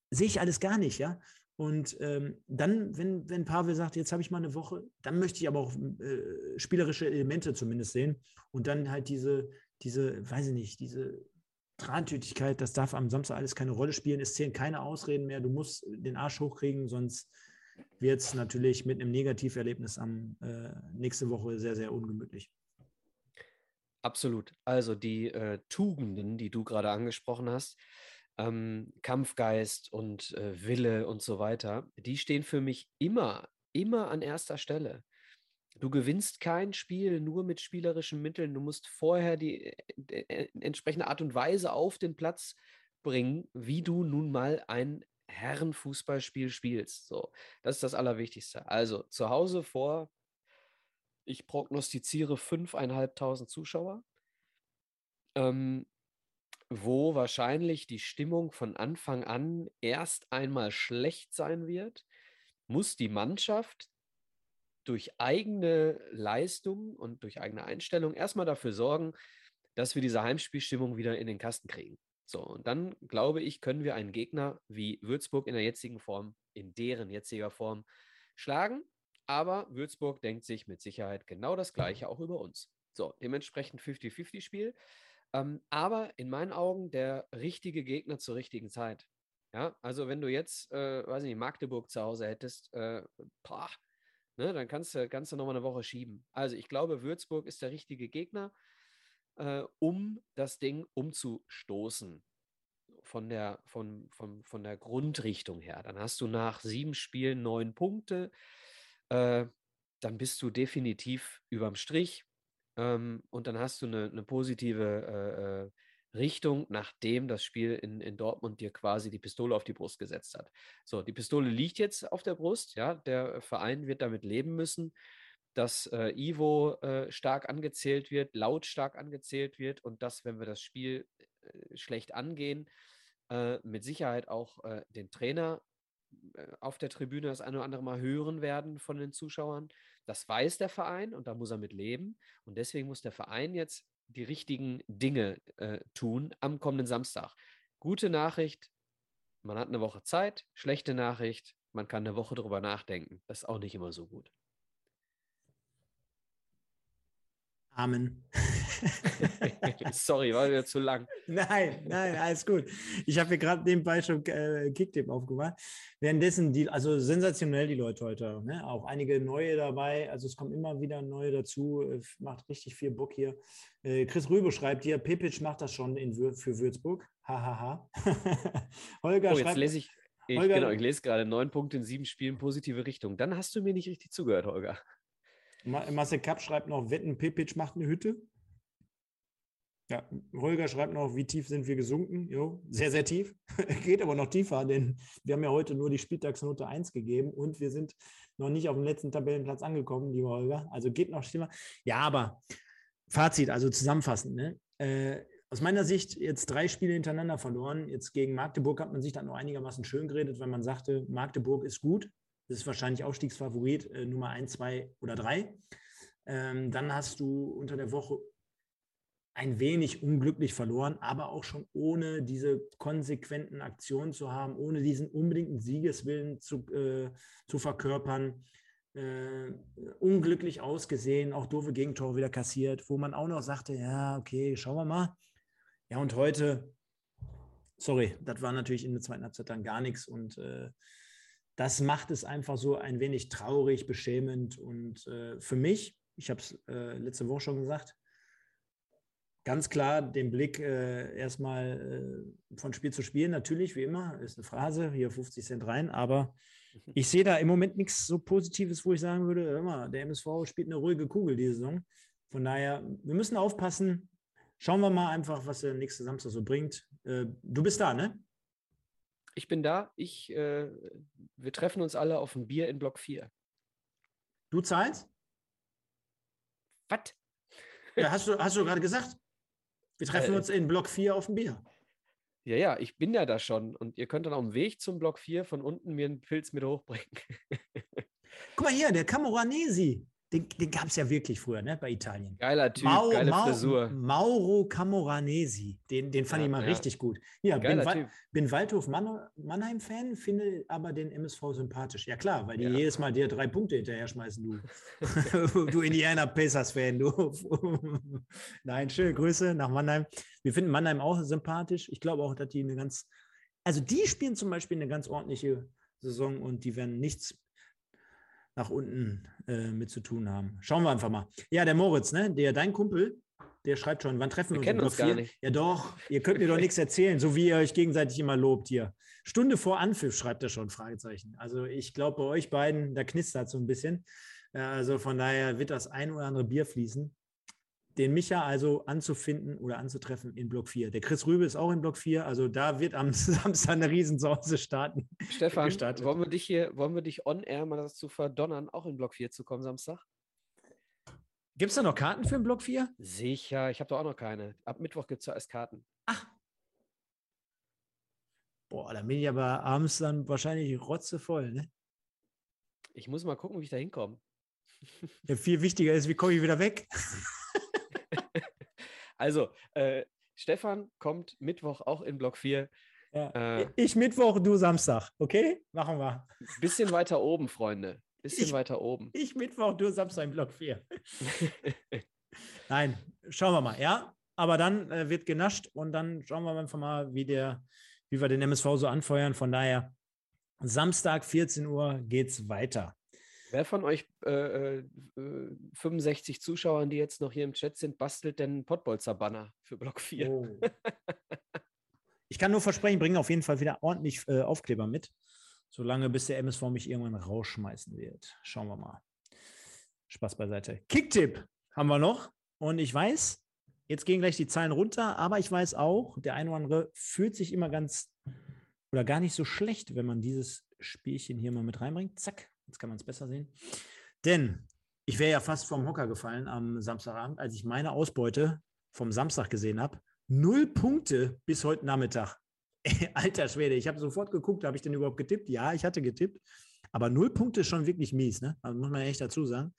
S2: sehe ich alles gar nicht, ja. Und ähm, dann, wenn, wenn Pavel sagt, jetzt habe ich mal eine Woche, dann möchte ich aber auch äh, spielerische Elemente zumindest sehen. Und dann halt diese, diese, weiß ich nicht, diese Trantütigkeit, das darf am Samstag alles keine Rolle spielen. Es zählen keine Ausreden mehr. Du musst den Arsch hochkriegen, sonst wird es natürlich mit einem Negativerlebnis am äh, nächste Woche sehr, sehr ungemütlich.
S3: Absolut. Also die äh, Tugenden, die du gerade angesprochen hast, ähm, Kampfgeist und äh, Wille und so weiter, die stehen für mich immer, immer an erster Stelle. Du gewinnst kein Spiel nur mit spielerischen Mitteln. Du musst vorher die äh, äh, entsprechende Art und Weise auf den Platz bringen, wie du nun mal ein Herrenfußballspiel spielst. So, das ist das Allerwichtigste. Also zu Hause vor, ich prognostiziere 5.500 Zuschauer, ähm, wo wahrscheinlich die Stimmung von Anfang an erst einmal schlecht sein wird, muss die Mannschaft durch eigene Leistung und durch eigene Einstellung erstmal dafür sorgen, dass wir diese Heimspielstimmung wieder in den Kasten kriegen. So, und dann glaube ich, können wir einen Gegner wie Würzburg in der jetzigen Form, in deren jetziger Form, schlagen. Aber Würzburg denkt sich mit Sicherheit genau das Gleiche auch über uns. So, dementsprechend 50-50-Spiel. Ähm, aber in meinen Augen der richtige Gegner zur richtigen Zeit. Ja, also wenn du jetzt, äh, weiß nicht, Magdeburg zu Hause hättest, äh, boah, Ne, dann kannst du, kannst du nochmal eine Woche schieben. Also ich glaube, Würzburg ist der richtige Gegner, äh, um das Ding umzustoßen. Von der, von, von, von der Grundrichtung her. Dann hast du nach sieben Spielen neun Punkte. Äh, dann bist du definitiv überm Strich. Ähm, und dann hast du eine, eine positive äh, äh Richtung, nachdem das Spiel in, in Dortmund dir quasi die Pistole auf die Brust gesetzt hat. So, die Pistole liegt jetzt auf der Brust, ja, der Verein wird damit leben müssen, dass äh, Ivo äh, stark angezählt wird, lautstark angezählt wird und dass, wenn wir das Spiel äh, schlecht angehen, äh, mit Sicherheit auch äh, den Trainer äh, auf der Tribüne das eine oder andere Mal hören werden von den Zuschauern. Das weiß der Verein und da muss er mit leben. Und deswegen muss der Verein jetzt die richtigen Dinge äh, tun am kommenden Samstag. Gute Nachricht, man hat eine Woche Zeit. Schlechte Nachricht, man kann eine Woche darüber nachdenken. Das ist auch nicht immer so gut.
S2: Amen. [LAUGHS] [LAUGHS]
S3: Sorry, war wieder zu lang.
S2: Nein, nein, alles gut. Ich habe hier gerade nebenbei schon äh, Kicktip aufgemacht. Währenddessen, die, also sensationell die Leute heute. Ne? Auch einige neue dabei. Also es kommen immer wieder neue dazu. Macht richtig viel Bock hier. Äh, Chris Rübe schreibt hier, Pepic macht das schon in, für Würzburg. Hahaha. [LAUGHS]
S3: Holger oh, jetzt schreibt, lese ich, ich, Holger, genau, ich lese gerade neun Punkte in sieben Spielen, positive Richtung. Dann hast du mir nicht richtig zugehört, Holger.
S2: Marcel Kapp schreibt noch, Wetten, Pepic macht eine Hütte. Ja, Holger schreibt noch, wie tief sind wir gesunken? Jo, sehr, sehr tief. [LAUGHS] Geht aber noch tiefer, denn wir haben ja heute nur die Spieltagsnote 1 gegeben und wir sind noch nicht auf dem letzten Tabellenplatz angekommen, lieber Holger. Also geht noch schlimmer. Ja, aber Fazit, also zusammenfassend. Ne? Äh, aus meiner Sicht jetzt drei Spiele hintereinander verloren. Jetzt gegen Magdeburg hat man sich dann noch einigermaßen schön geredet, weil man sagte, Magdeburg ist gut. Das ist wahrscheinlich Aufstiegsfavorit äh, Nummer 1, 2 oder 3. Ähm, dann hast du unter der Woche ein wenig unglücklich verloren, aber auch schon ohne diese konsequenten Aktionen zu haben, ohne diesen unbedingten Siegeswillen zu, äh, zu verkörpern. Äh, unglücklich ausgesehen, auch doofe Gegentore wieder kassiert, wo man auch noch sagte, ja, okay, schauen wir mal. Ja, und heute, sorry, das war natürlich in der zweiten Halbzeit dann gar nichts und äh, das macht es einfach so ein wenig traurig, beschämend und äh, für mich, ich habe es äh, letzte Woche schon gesagt, ganz klar den Blick äh, erstmal äh, von Spiel zu Spiel, natürlich, wie immer, ist eine Phrase, hier 50 Cent rein, aber [LAUGHS] ich sehe da im Moment nichts so Positives, wo ich sagen würde, immer, der MSV spielt eine ruhige Kugel diese Saison. Von daher, wir müssen aufpassen. Schauen wir mal einfach, was der nächste Samstag so bringt. Äh, du bist da, ne?
S3: Ich bin da. Ich, äh, wir treffen uns alle auf ein Bier in Block 4.
S2: Du zahlst?
S3: Was?
S2: Ja, hast du, hast du gerade gesagt. Wir treffen
S3: Äh,
S2: uns in Block 4 auf ein Bier.
S3: Ja, ja, ich bin ja da schon. Und ihr könnt dann auf dem Weg zum Block 4 von unten mir einen Pilz mit hochbringen. [LAUGHS]
S2: Guck mal hier, der Camoranesi. Den, den gab es ja wirklich früher, ne, bei Italien.
S3: Geiler Typ,
S2: Mau-
S3: geile
S2: Mau-
S3: Frisur.
S2: Mauro Camoranesi. Den, den fand
S3: Ja,
S2: ich mal
S3: ja.
S2: richtig gut. Ja, bin, Wa
S3: Typ.
S2: bin Waldhof Mann Mannheim-Fan, finde aber den MSV sympathisch. Ja, klar, weil die
S3: Ja.
S2: jedes Mal dir drei Punkte hinterher schmeißen, du. [LAUGHS] du Indiana Pacers-Fan, du. [LAUGHS] Nein, schöne Grüße nach Mannheim. Wir finden Mannheim auch sympathisch. Ich glaube auch, dass die eine ganz. Also, die spielen zum Beispiel eine ganz ordentliche Saison und die werden nichts nach unten äh, mit zu tun haben. Schauen wir einfach mal. Ja, der Moritz, ne? Der dein Kumpel, der schreibt schon, wann treffen wir,
S3: Wir
S2: uns?
S3: kennen uns gar nicht.
S2: Ja, doch. Ihr könnt mir doch nichts erzählen, so wie ihr euch gegenseitig immer lobt hier. Stunde vor Anpfiff schreibt er schon, Fragezeichen. Also ich glaube, bei euch beiden, da knistert so ein bisschen. Äh, Also von daher wird das ein oder andere Bier fließen. Den Micha also anzufinden oder anzutreffen in Block 4. Der Chris Rübe ist auch in Block 4. Also da wird am [LAUGHS] Samstag eine Riesensause starten. [LAUGHS]
S3: Stefan,
S2: gestartet.
S3: wollen wir dich hier, wollen wir dich on air mal dazu verdonnern, auch in Block 4 zu kommen Samstag?
S2: Gibt es da noch Karten für den Block 4?
S3: Sicher, ich habe doch auch noch keine. Ab Mittwoch gibt es ja erst Karten.
S2: Boah, da bin ich aber abends dann wahrscheinlich rotzevoll. Ne?
S3: Ich muss mal gucken, wie ich da hinkomme. [LAUGHS]
S2: Ja, viel wichtiger ist, wie komme ich wieder weg?
S3: Also, äh, Stefan kommt Mittwoch auch in Block 4.
S2: Ja.
S3: Äh.
S2: Ich Mittwoch, du Samstag. Okay? Machen wir.
S3: Bisschen weiter oben, Freunde. Bisschen
S2: Ich-
S3: weiter oben.
S2: Ich Mittwoch, du Samstag im Block 4. [LAUGHS] Nein, schauen wir mal, ja. Aber dann äh, wird genascht und dann schauen wir einfach mal, wie, der, wie wir den MSV so anfeuern. Von daher, Samstag, 14 Uhr geht's weiter.
S3: Wer von euch äh, äh, 65 Zuschauern, die jetzt noch hier im Chat sind, bastelt denn einen Pottbolzer-Banner für Block 4?
S2: Oh. [LAUGHS] Ich kann nur versprechen, bringe auf jeden Fall wieder ordentlich äh, Aufkleber mit. Solange bis der MSV mich irgendwann rausschmeißen wird. Schauen wir mal. Spaß beiseite. Kicktipp haben wir noch. Und ich weiß, jetzt gehen gleich die Zahlen runter, aber ich weiß auch, der eine oder andere fühlt sich immer ganz oder gar nicht so schlecht, wenn man dieses Spielchen hier mal mit reinbringt. Zack, jetzt kann man es besser sehen. Denn ich wäre ja fast vom Hocker gefallen am Samstagabend, als ich meine Ausbeute vom Samstag gesehen habe. Null Punkte bis heute Nachmittag. [LAUGHS] Alter Schwede, ich habe sofort geguckt, habe ich denn überhaupt getippt? Ja, ich hatte getippt. Aber null Punkte ist schon wirklich mies, ne? Also muss man echt dazu sagen.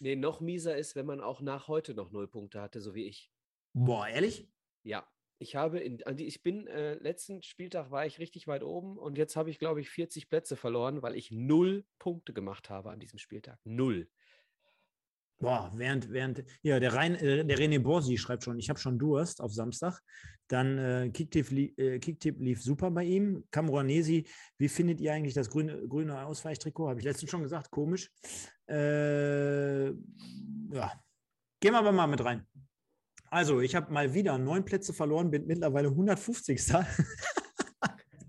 S3: Nee, noch mieser ist, wenn man auch nach heute noch null Punkte hatte, so wie ich.
S2: Boah, ehrlich?
S3: Ja, ich habe in, die- ich bin äh, letzten Spieltag war ich richtig weit oben und jetzt habe ich glaube ich 40 Plätze verloren, weil ich null Punkte gemacht habe an diesem Spieltag. Null.
S2: Boah, während, während, ja, der, Rein, äh, der René Borsi schreibt schon, ich habe schon Durst auf Samstag. Dann äh, Kicktipp, li äh, Kicktipp lief super bei ihm. Camoranesi, wie findet ihr eigentlich das grüne, grüne Ausweichtrikot? Habe ich letztens schon gesagt, komisch. Äh, ja, gehen wir aber mal mit rein. Also, ich habe mal wieder neun Plätze verloren, bin mittlerweile 150. [LAUGHS] das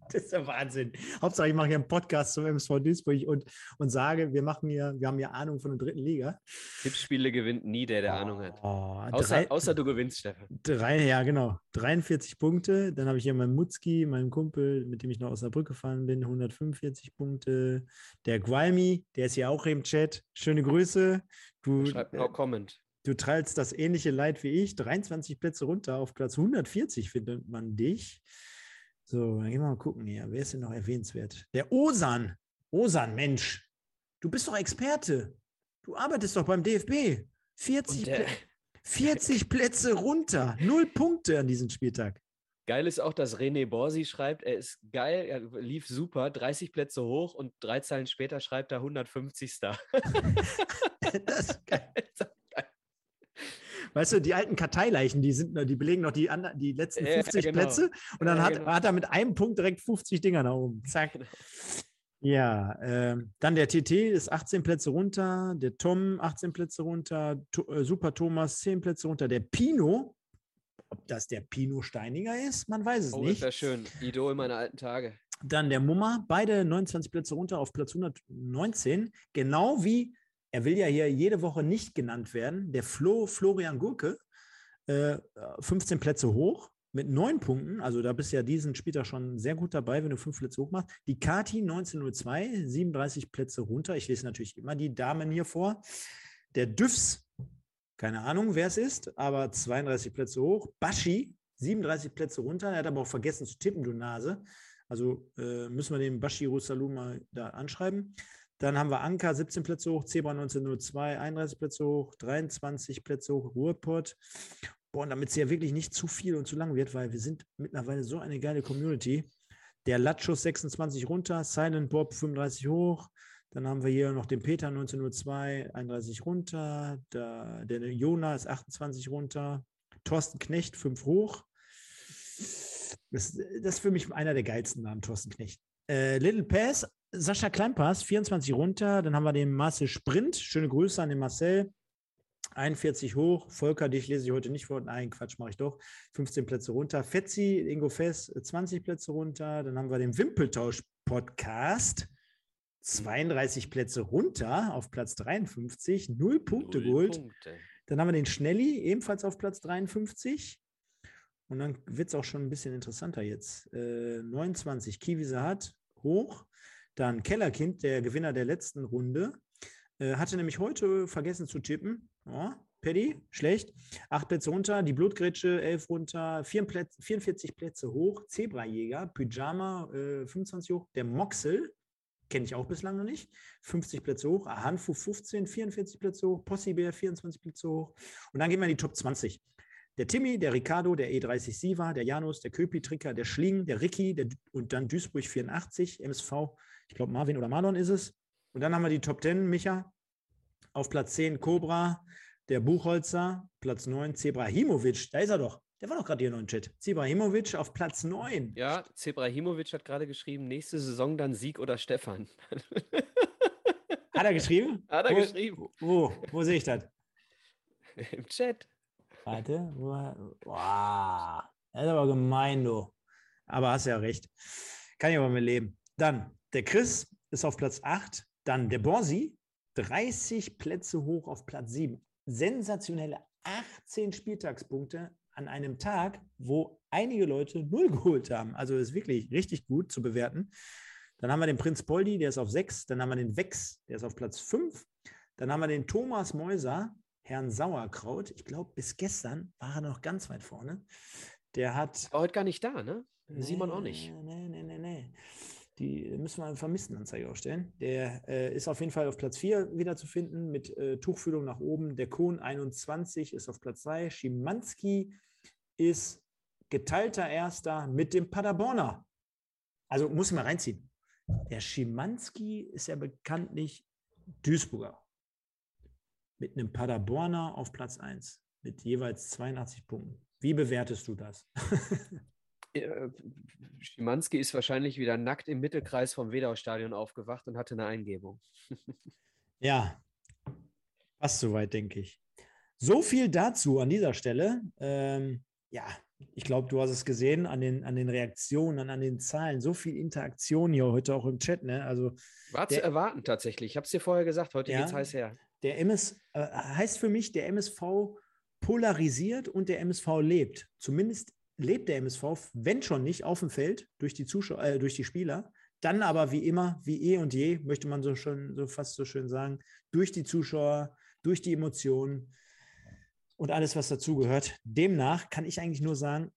S2: ist der Wahnsinn. Hauptsache, ich mache hier einen Podcast zum MSV Duisburg und, und sage, wir machen hier, wir haben hier Ahnung von der dritten Liga.
S3: Tippspiele gewinnt nie der, der Ahnung hat.
S2: Oh,
S3: Außer,
S2: drei,
S3: außer du gewinnst, Stefan.
S2: drei, ja, genau. 43 Punkte. Dann habe ich hier meinen Mutzki, meinen Kumpel, mit dem ich noch aus der Brücke gefahren bin, 145 Punkte. Der Gualmi, der ist hier auch im Chat. Schöne Grüße. Du,
S3: Schreib
S2: äh,
S3: no comment.
S2: Du teilst das ähnliche Leid wie ich. 23 Plätze runter. Auf Platz 140 findet man dich. So, dann gehen wir mal gucken hier. Wer ist denn noch erwähnenswert? Der Osan. Osan, Mensch. Du bist doch Experte. Du arbeitest doch beim DFB. 40,
S3: Und der,
S2: Plä- [LAUGHS] 40 Plätze runter. Null Punkte an diesem Spieltag.
S3: geil ist auch, dass René Borsi schreibt, er ist geil, er lief super, 30 Plätze hoch und drei Zeilen später schreibt er 150. [LAUGHS] [LAUGHS]
S2: Das ist geil. Weißt du, die alten Karteileichen, die, sind, die belegen noch die, die letzten
S3: Ja,
S2: 50
S3: genau.
S2: Plätze und dann
S3: Ja,
S2: hat,
S3: genau.
S2: hat er mit einem Punkt direkt 50 Dinger nach oben. [LAUGHS] Zack.
S3: Genau.
S2: Ja, ähm, dann der TT ist 18 Plätze runter, der Tom 18 Plätze runter, to, äh, Super Thomas 10 Plätze runter, der Pino Ob das der Pino Steiniger ist, man weiß es
S3: Oh,
S2: nicht.
S3: ist ja schön. Idol meiner alten Tage.
S2: Dann der Mummer, beide 29 Plätze runter auf Platz 119. Genau wie, er will ja hier jede Woche nicht genannt werden, der Flo Florian Gurke, äh, 15 Plätze hoch mit neun Punkten. Also da bist ja diesen Spieltag schon sehr gut dabei, wenn du fünf Plätze hoch machst. Die Kati 1902, 37 Plätze runter. Ich lese natürlich immer die Damen hier vor. Der Düfs, keine Ahnung, wer es ist, aber 32 Plätze hoch. Baschi, 37 Plätze runter. Er hat aber auch vergessen zu tippen, du Nase. Also äh, müssen wir den Bashi Rosalou mal da anschreiben. Dann haben wir Anka 17 Plätze hoch, Zebra 1902 31 Plätze hoch, 23 Plätze hoch, Ruhrpott. Boah, und damit es ja wirklich nicht zu viel und zu lang wird, weil wir sind mittlerweile so eine geile Community. Der Latschus 26 runter, Silent Bob 35 hoch. Dann haben wir hier noch den Peter 1902 31 runter. Da, der Jonas 28 runter. Thorsten Knecht 5 hoch. Das, das ist für mich einer der geilsten Namen, Thorsten Knecht. Äh, Little Pass, Sascha Kleinpass, 24 runter. Dann haben wir den Marcel Sprint. Schöne Grüße an den Marcel. 41 hoch. Volker, dich lese ich heute nicht vor. Nein, Quatsch, mache ich doch. 15 Plätze runter. Fetzi, Ingo Fess, 20 Plätze runter. Dann haben wir den Wimpeltausch-Podcast. 32 Plätze runter auf Platz 53. Null Punkte
S3: Null
S2: geholt.
S3: Punkte.
S2: Dann haben wir den Schnelli, ebenfalls auf Platz 53. Und dann wird es auch schon ein bisschen interessanter jetzt. Äh, 29, Kiwi hat hoch. Dann Kellerkind, der Gewinner der letzten Runde, äh, hatte nämlich heute vergessen zu tippen. Ja, Paddy, schlecht. Acht Plätze runter, die Blutgrätsche, elf runter, vier Plätze, 44 Plätze hoch, Zebrajäger, Pyjama, äh, 25 hoch, der Moxel, kenne ich auch bislang noch nicht, 50 Plätze hoch, Hanfu 15, 44 Plätze hoch, Possibär 24 Plätze hoch. Und dann gehen wir in die Top 20. Der Timmy, der Ricardo, der E30 Siva, der Janus, der Köpi Tricker, der Schling, der Ricky der, und dann Duisburg 84, MSV, ich glaube Marvin oder Marlon ist es. Und dann haben wir die Top 10, Micha. Auf Platz 10 Cobra, der Buchholzer, Platz 9 Zebrahimovic, da ist er doch. Der war doch gerade hier noch im Chat. Zebrahimovic auf Platz 9.
S3: Ja, Zebrahimovic hat gerade geschrieben, nächste Saison dann Sieg oder Stefan.
S2: Hat er geschrieben?
S3: Hat er
S2: wo,
S3: geschrieben.
S2: Wo, wo sehe ich das?
S3: Im Chat.
S2: Warte. Boah, das ist aber gemein, du. Aber hast ja recht. Kann ich aber mit leben. Dann, der Chris ist auf Platz 8. Dann der Borsi, 30 Plätze hoch auf Platz 7. Sensationelle 18 Spieltagspunkte an einem Tag, wo einige Leute null geholt haben. Also ist wirklich richtig gut zu bewerten. Dann haben wir den Prinz Poldi, der ist auf 6. Dann haben wir den Wex, der ist auf Platz 5. Dann haben wir den Thomas Meuser, Herrn Sauerkraut. Ich glaube, bis gestern war er noch ganz weit vorne. Der hat.
S3: War heute gar nicht da, ne? Simon auch nicht.
S2: Nee, nee, nee, nee. Die müssen wir eine Vermisstenanzeige aufstellen. Der äh, ist auf jeden Fall auf Platz 4 wieder zu finden mit äh, Tuchfühlung nach oben. Der Kohn 21 ist auf Platz 3. Schimanski ist geteilter Erster mit dem Paderborner. Also muss ich mal reinziehen. Der Schimanski ist ja bekanntlich Duisburger. Mit einem Paderborner auf Platz 1 mit jeweils 82 Punkten. Wie bewertest du das? [LAUGHS]
S3: Äh, Schimanski ist wahrscheinlich wieder nackt im Mittelkreis vom Wedau-Stadion aufgewacht und hatte eine Eingebung. [LAUGHS]
S2: ja, passt soweit, denke ich. So viel dazu an dieser Stelle. Ähm, ja, ich glaube, du hast es gesehen an den, an den Reaktionen, an den Zahlen. So viel Interaktion hier heute auch im Chat. Ne? Also,
S3: War zu erwarten tatsächlich. Ich habe es dir vorher gesagt, heute
S2: Ja.
S3: geht's heiß her.
S2: Der MS äh, heißt für mich, der MSV polarisiert und der MSV lebt. Zumindest lebt der MSV, wenn schon nicht auf dem Feld durch die Zuschauer, äh, durch die Spieler, dann aber wie immer, wie eh und je, möchte man so schon so fast so schön sagen, durch die Zuschauer, durch die Emotionen und alles, was dazugehört. Demnach kann ich eigentlich nur sagen,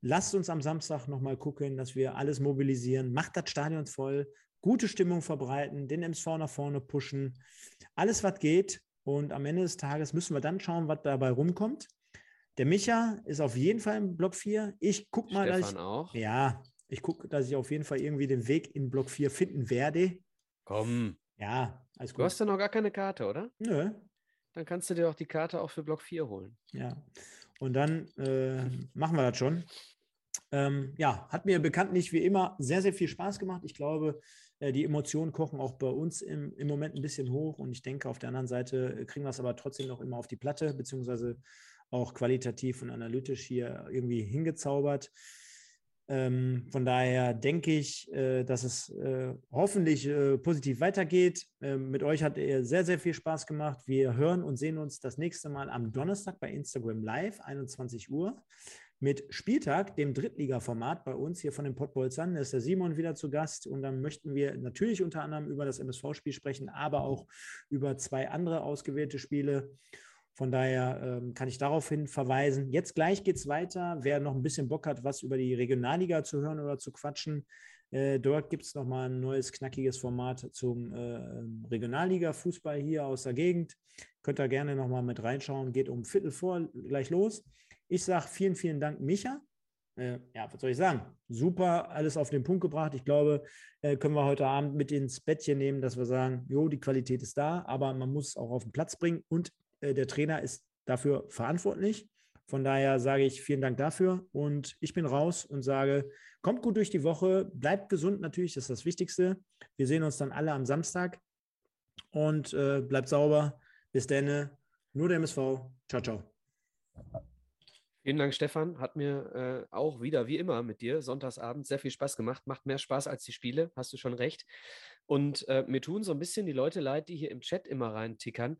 S2: lasst uns am Samstag nochmal gucken, dass wir alles mobilisieren, macht das Stadion voll, gute Stimmung verbreiten, den MSV nach vorne pushen, alles, was geht. Und am Ende des Tages müssen wir dann schauen, was dabei rumkommt. Der Micha ist auf jeden Fall im Block 4. Ich gucke mal, dass ich,
S3: auch.
S2: ja, ich gucke, dass ich auf jeden Fall irgendwie den Weg in Block 4 finden werde.
S3: Komm.
S2: Ja, alles
S3: Du
S2: gut.
S3: hast ja noch gar keine Karte, oder?
S2: Nö,
S3: Dann kannst du dir auch die Karte auch für Block 4 holen.
S2: ja. Und dann äh, machen wir das schon. Ähm, ja, hat mir bekanntlich wie immer sehr, sehr viel Spaß gemacht. Ich glaube, äh, die Emotionen kochen auch bei uns im, im Moment ein bisschen hoch und ich denke, auf der anderen Seite äh, kriegen wir es aber trotzdem noch immer auf die Platte, beziehungsweise auch qualitativ und analytisch hier irgendwie hingezaubert. Ähm, von daher denke ich, äh, dass es äh, hoffentlich äh, positiv weitergeht. Ähm, mit euch hat er sehr, sehr viel Spaß gemacht. Wir hören und sehen uns das nächste Mal am Donnerstag bei Instagram Live, 21 Uhr, mit Spieltag, dem Drittliga-Format bei uns hier von den Pottbolzern. Da ist der Simon wieder zu Gast und dann möchten wir natürlich unter anderem über das MSV-Spiel sprechen, aber auch über zwei andere ausgewählte Spiele. Von daher ähm, kann ich daraufhin verweisen. Jetzt gleich geht es weiter. Wer noch ein bisschen Bock hat, was über die Regionalliga zu hören oder zu quatschen, äh, dort gibt es nochmal ein neues, knackiges Format zum äh, Regionalliga-Fußball hier aus der Gegend. Könnt ihr gerne nochmal mit reinschauen. Geht um Viertel vor gleich los. Ich sage vielen, vielen Dank, Micha. Äh, ja, was soll ich sagen? Super, alles auf den Punkt gebracht. Ich glaube, äh, können wir heute Abend mit ins Bettchen nehmen, dass wir sagen, jo, die Qualität ist da, aber man muss es auch auf den Platz bringen und äh, der Trainer ist dafür verantwortlich. Von daher sage ich vielen Dank dafür und ich bin raus und sage, kommt gut durch die Woche, bleibt gesund natürlich, das ist das Wichtigste. Wir sehen uns dann alle am Samstag und bleibt sauber. Bis dann, nur der MSV. Ciao, ciao.
S3: Vielen Dank, Stefan. Hat mir äh, auch wieder, wie immer, mit dir sonntagsabend sehr viel Spaß gemacht. Macht mehr Spaß als die Spiele, hast du schon recht. Und äh, mir tun so ein bisschen die Leute leid, die hier im Chat immer reintickern.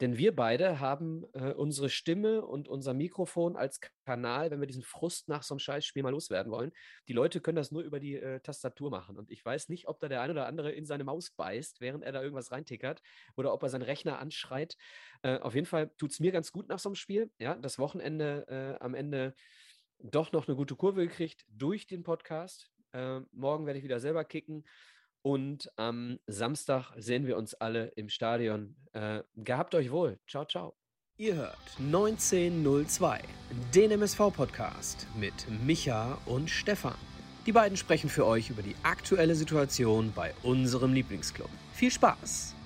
S3: Denn wir beide haben äh, unsere Stimme und unser Mikrofon als Kanal, wenn wir diesen Frust nach so einem Scheißspiel mal loswerden wollen. Die Leute können das nur über die äh, Tastatur machen. Und ich weiß nicht, ob da der eine oder andere in seine Maus beißt, während er da irgendwas reintickert, oder ob er seinen Rechner anschreit. Äh, auf jeden Fall tut es mir ganz gut nach so einem Spiel. Ja, das Wochenende äh, am Ende doch noch eine gute Kurve gekriegt durch den Podcast. Äh, morgen werde ich wieder selber kicken. Und am Samstag sehen wir uns alle im Stadion. Äh, gehabt euch wohl. Ciao, ciao.
S1: Ihr hört 1902, den MSV-Podcast mit Micha und Stefan. Die beiden sprechen für euch über die aktuelle Situation bei unserem Lieblingsclub. Viel Spaß!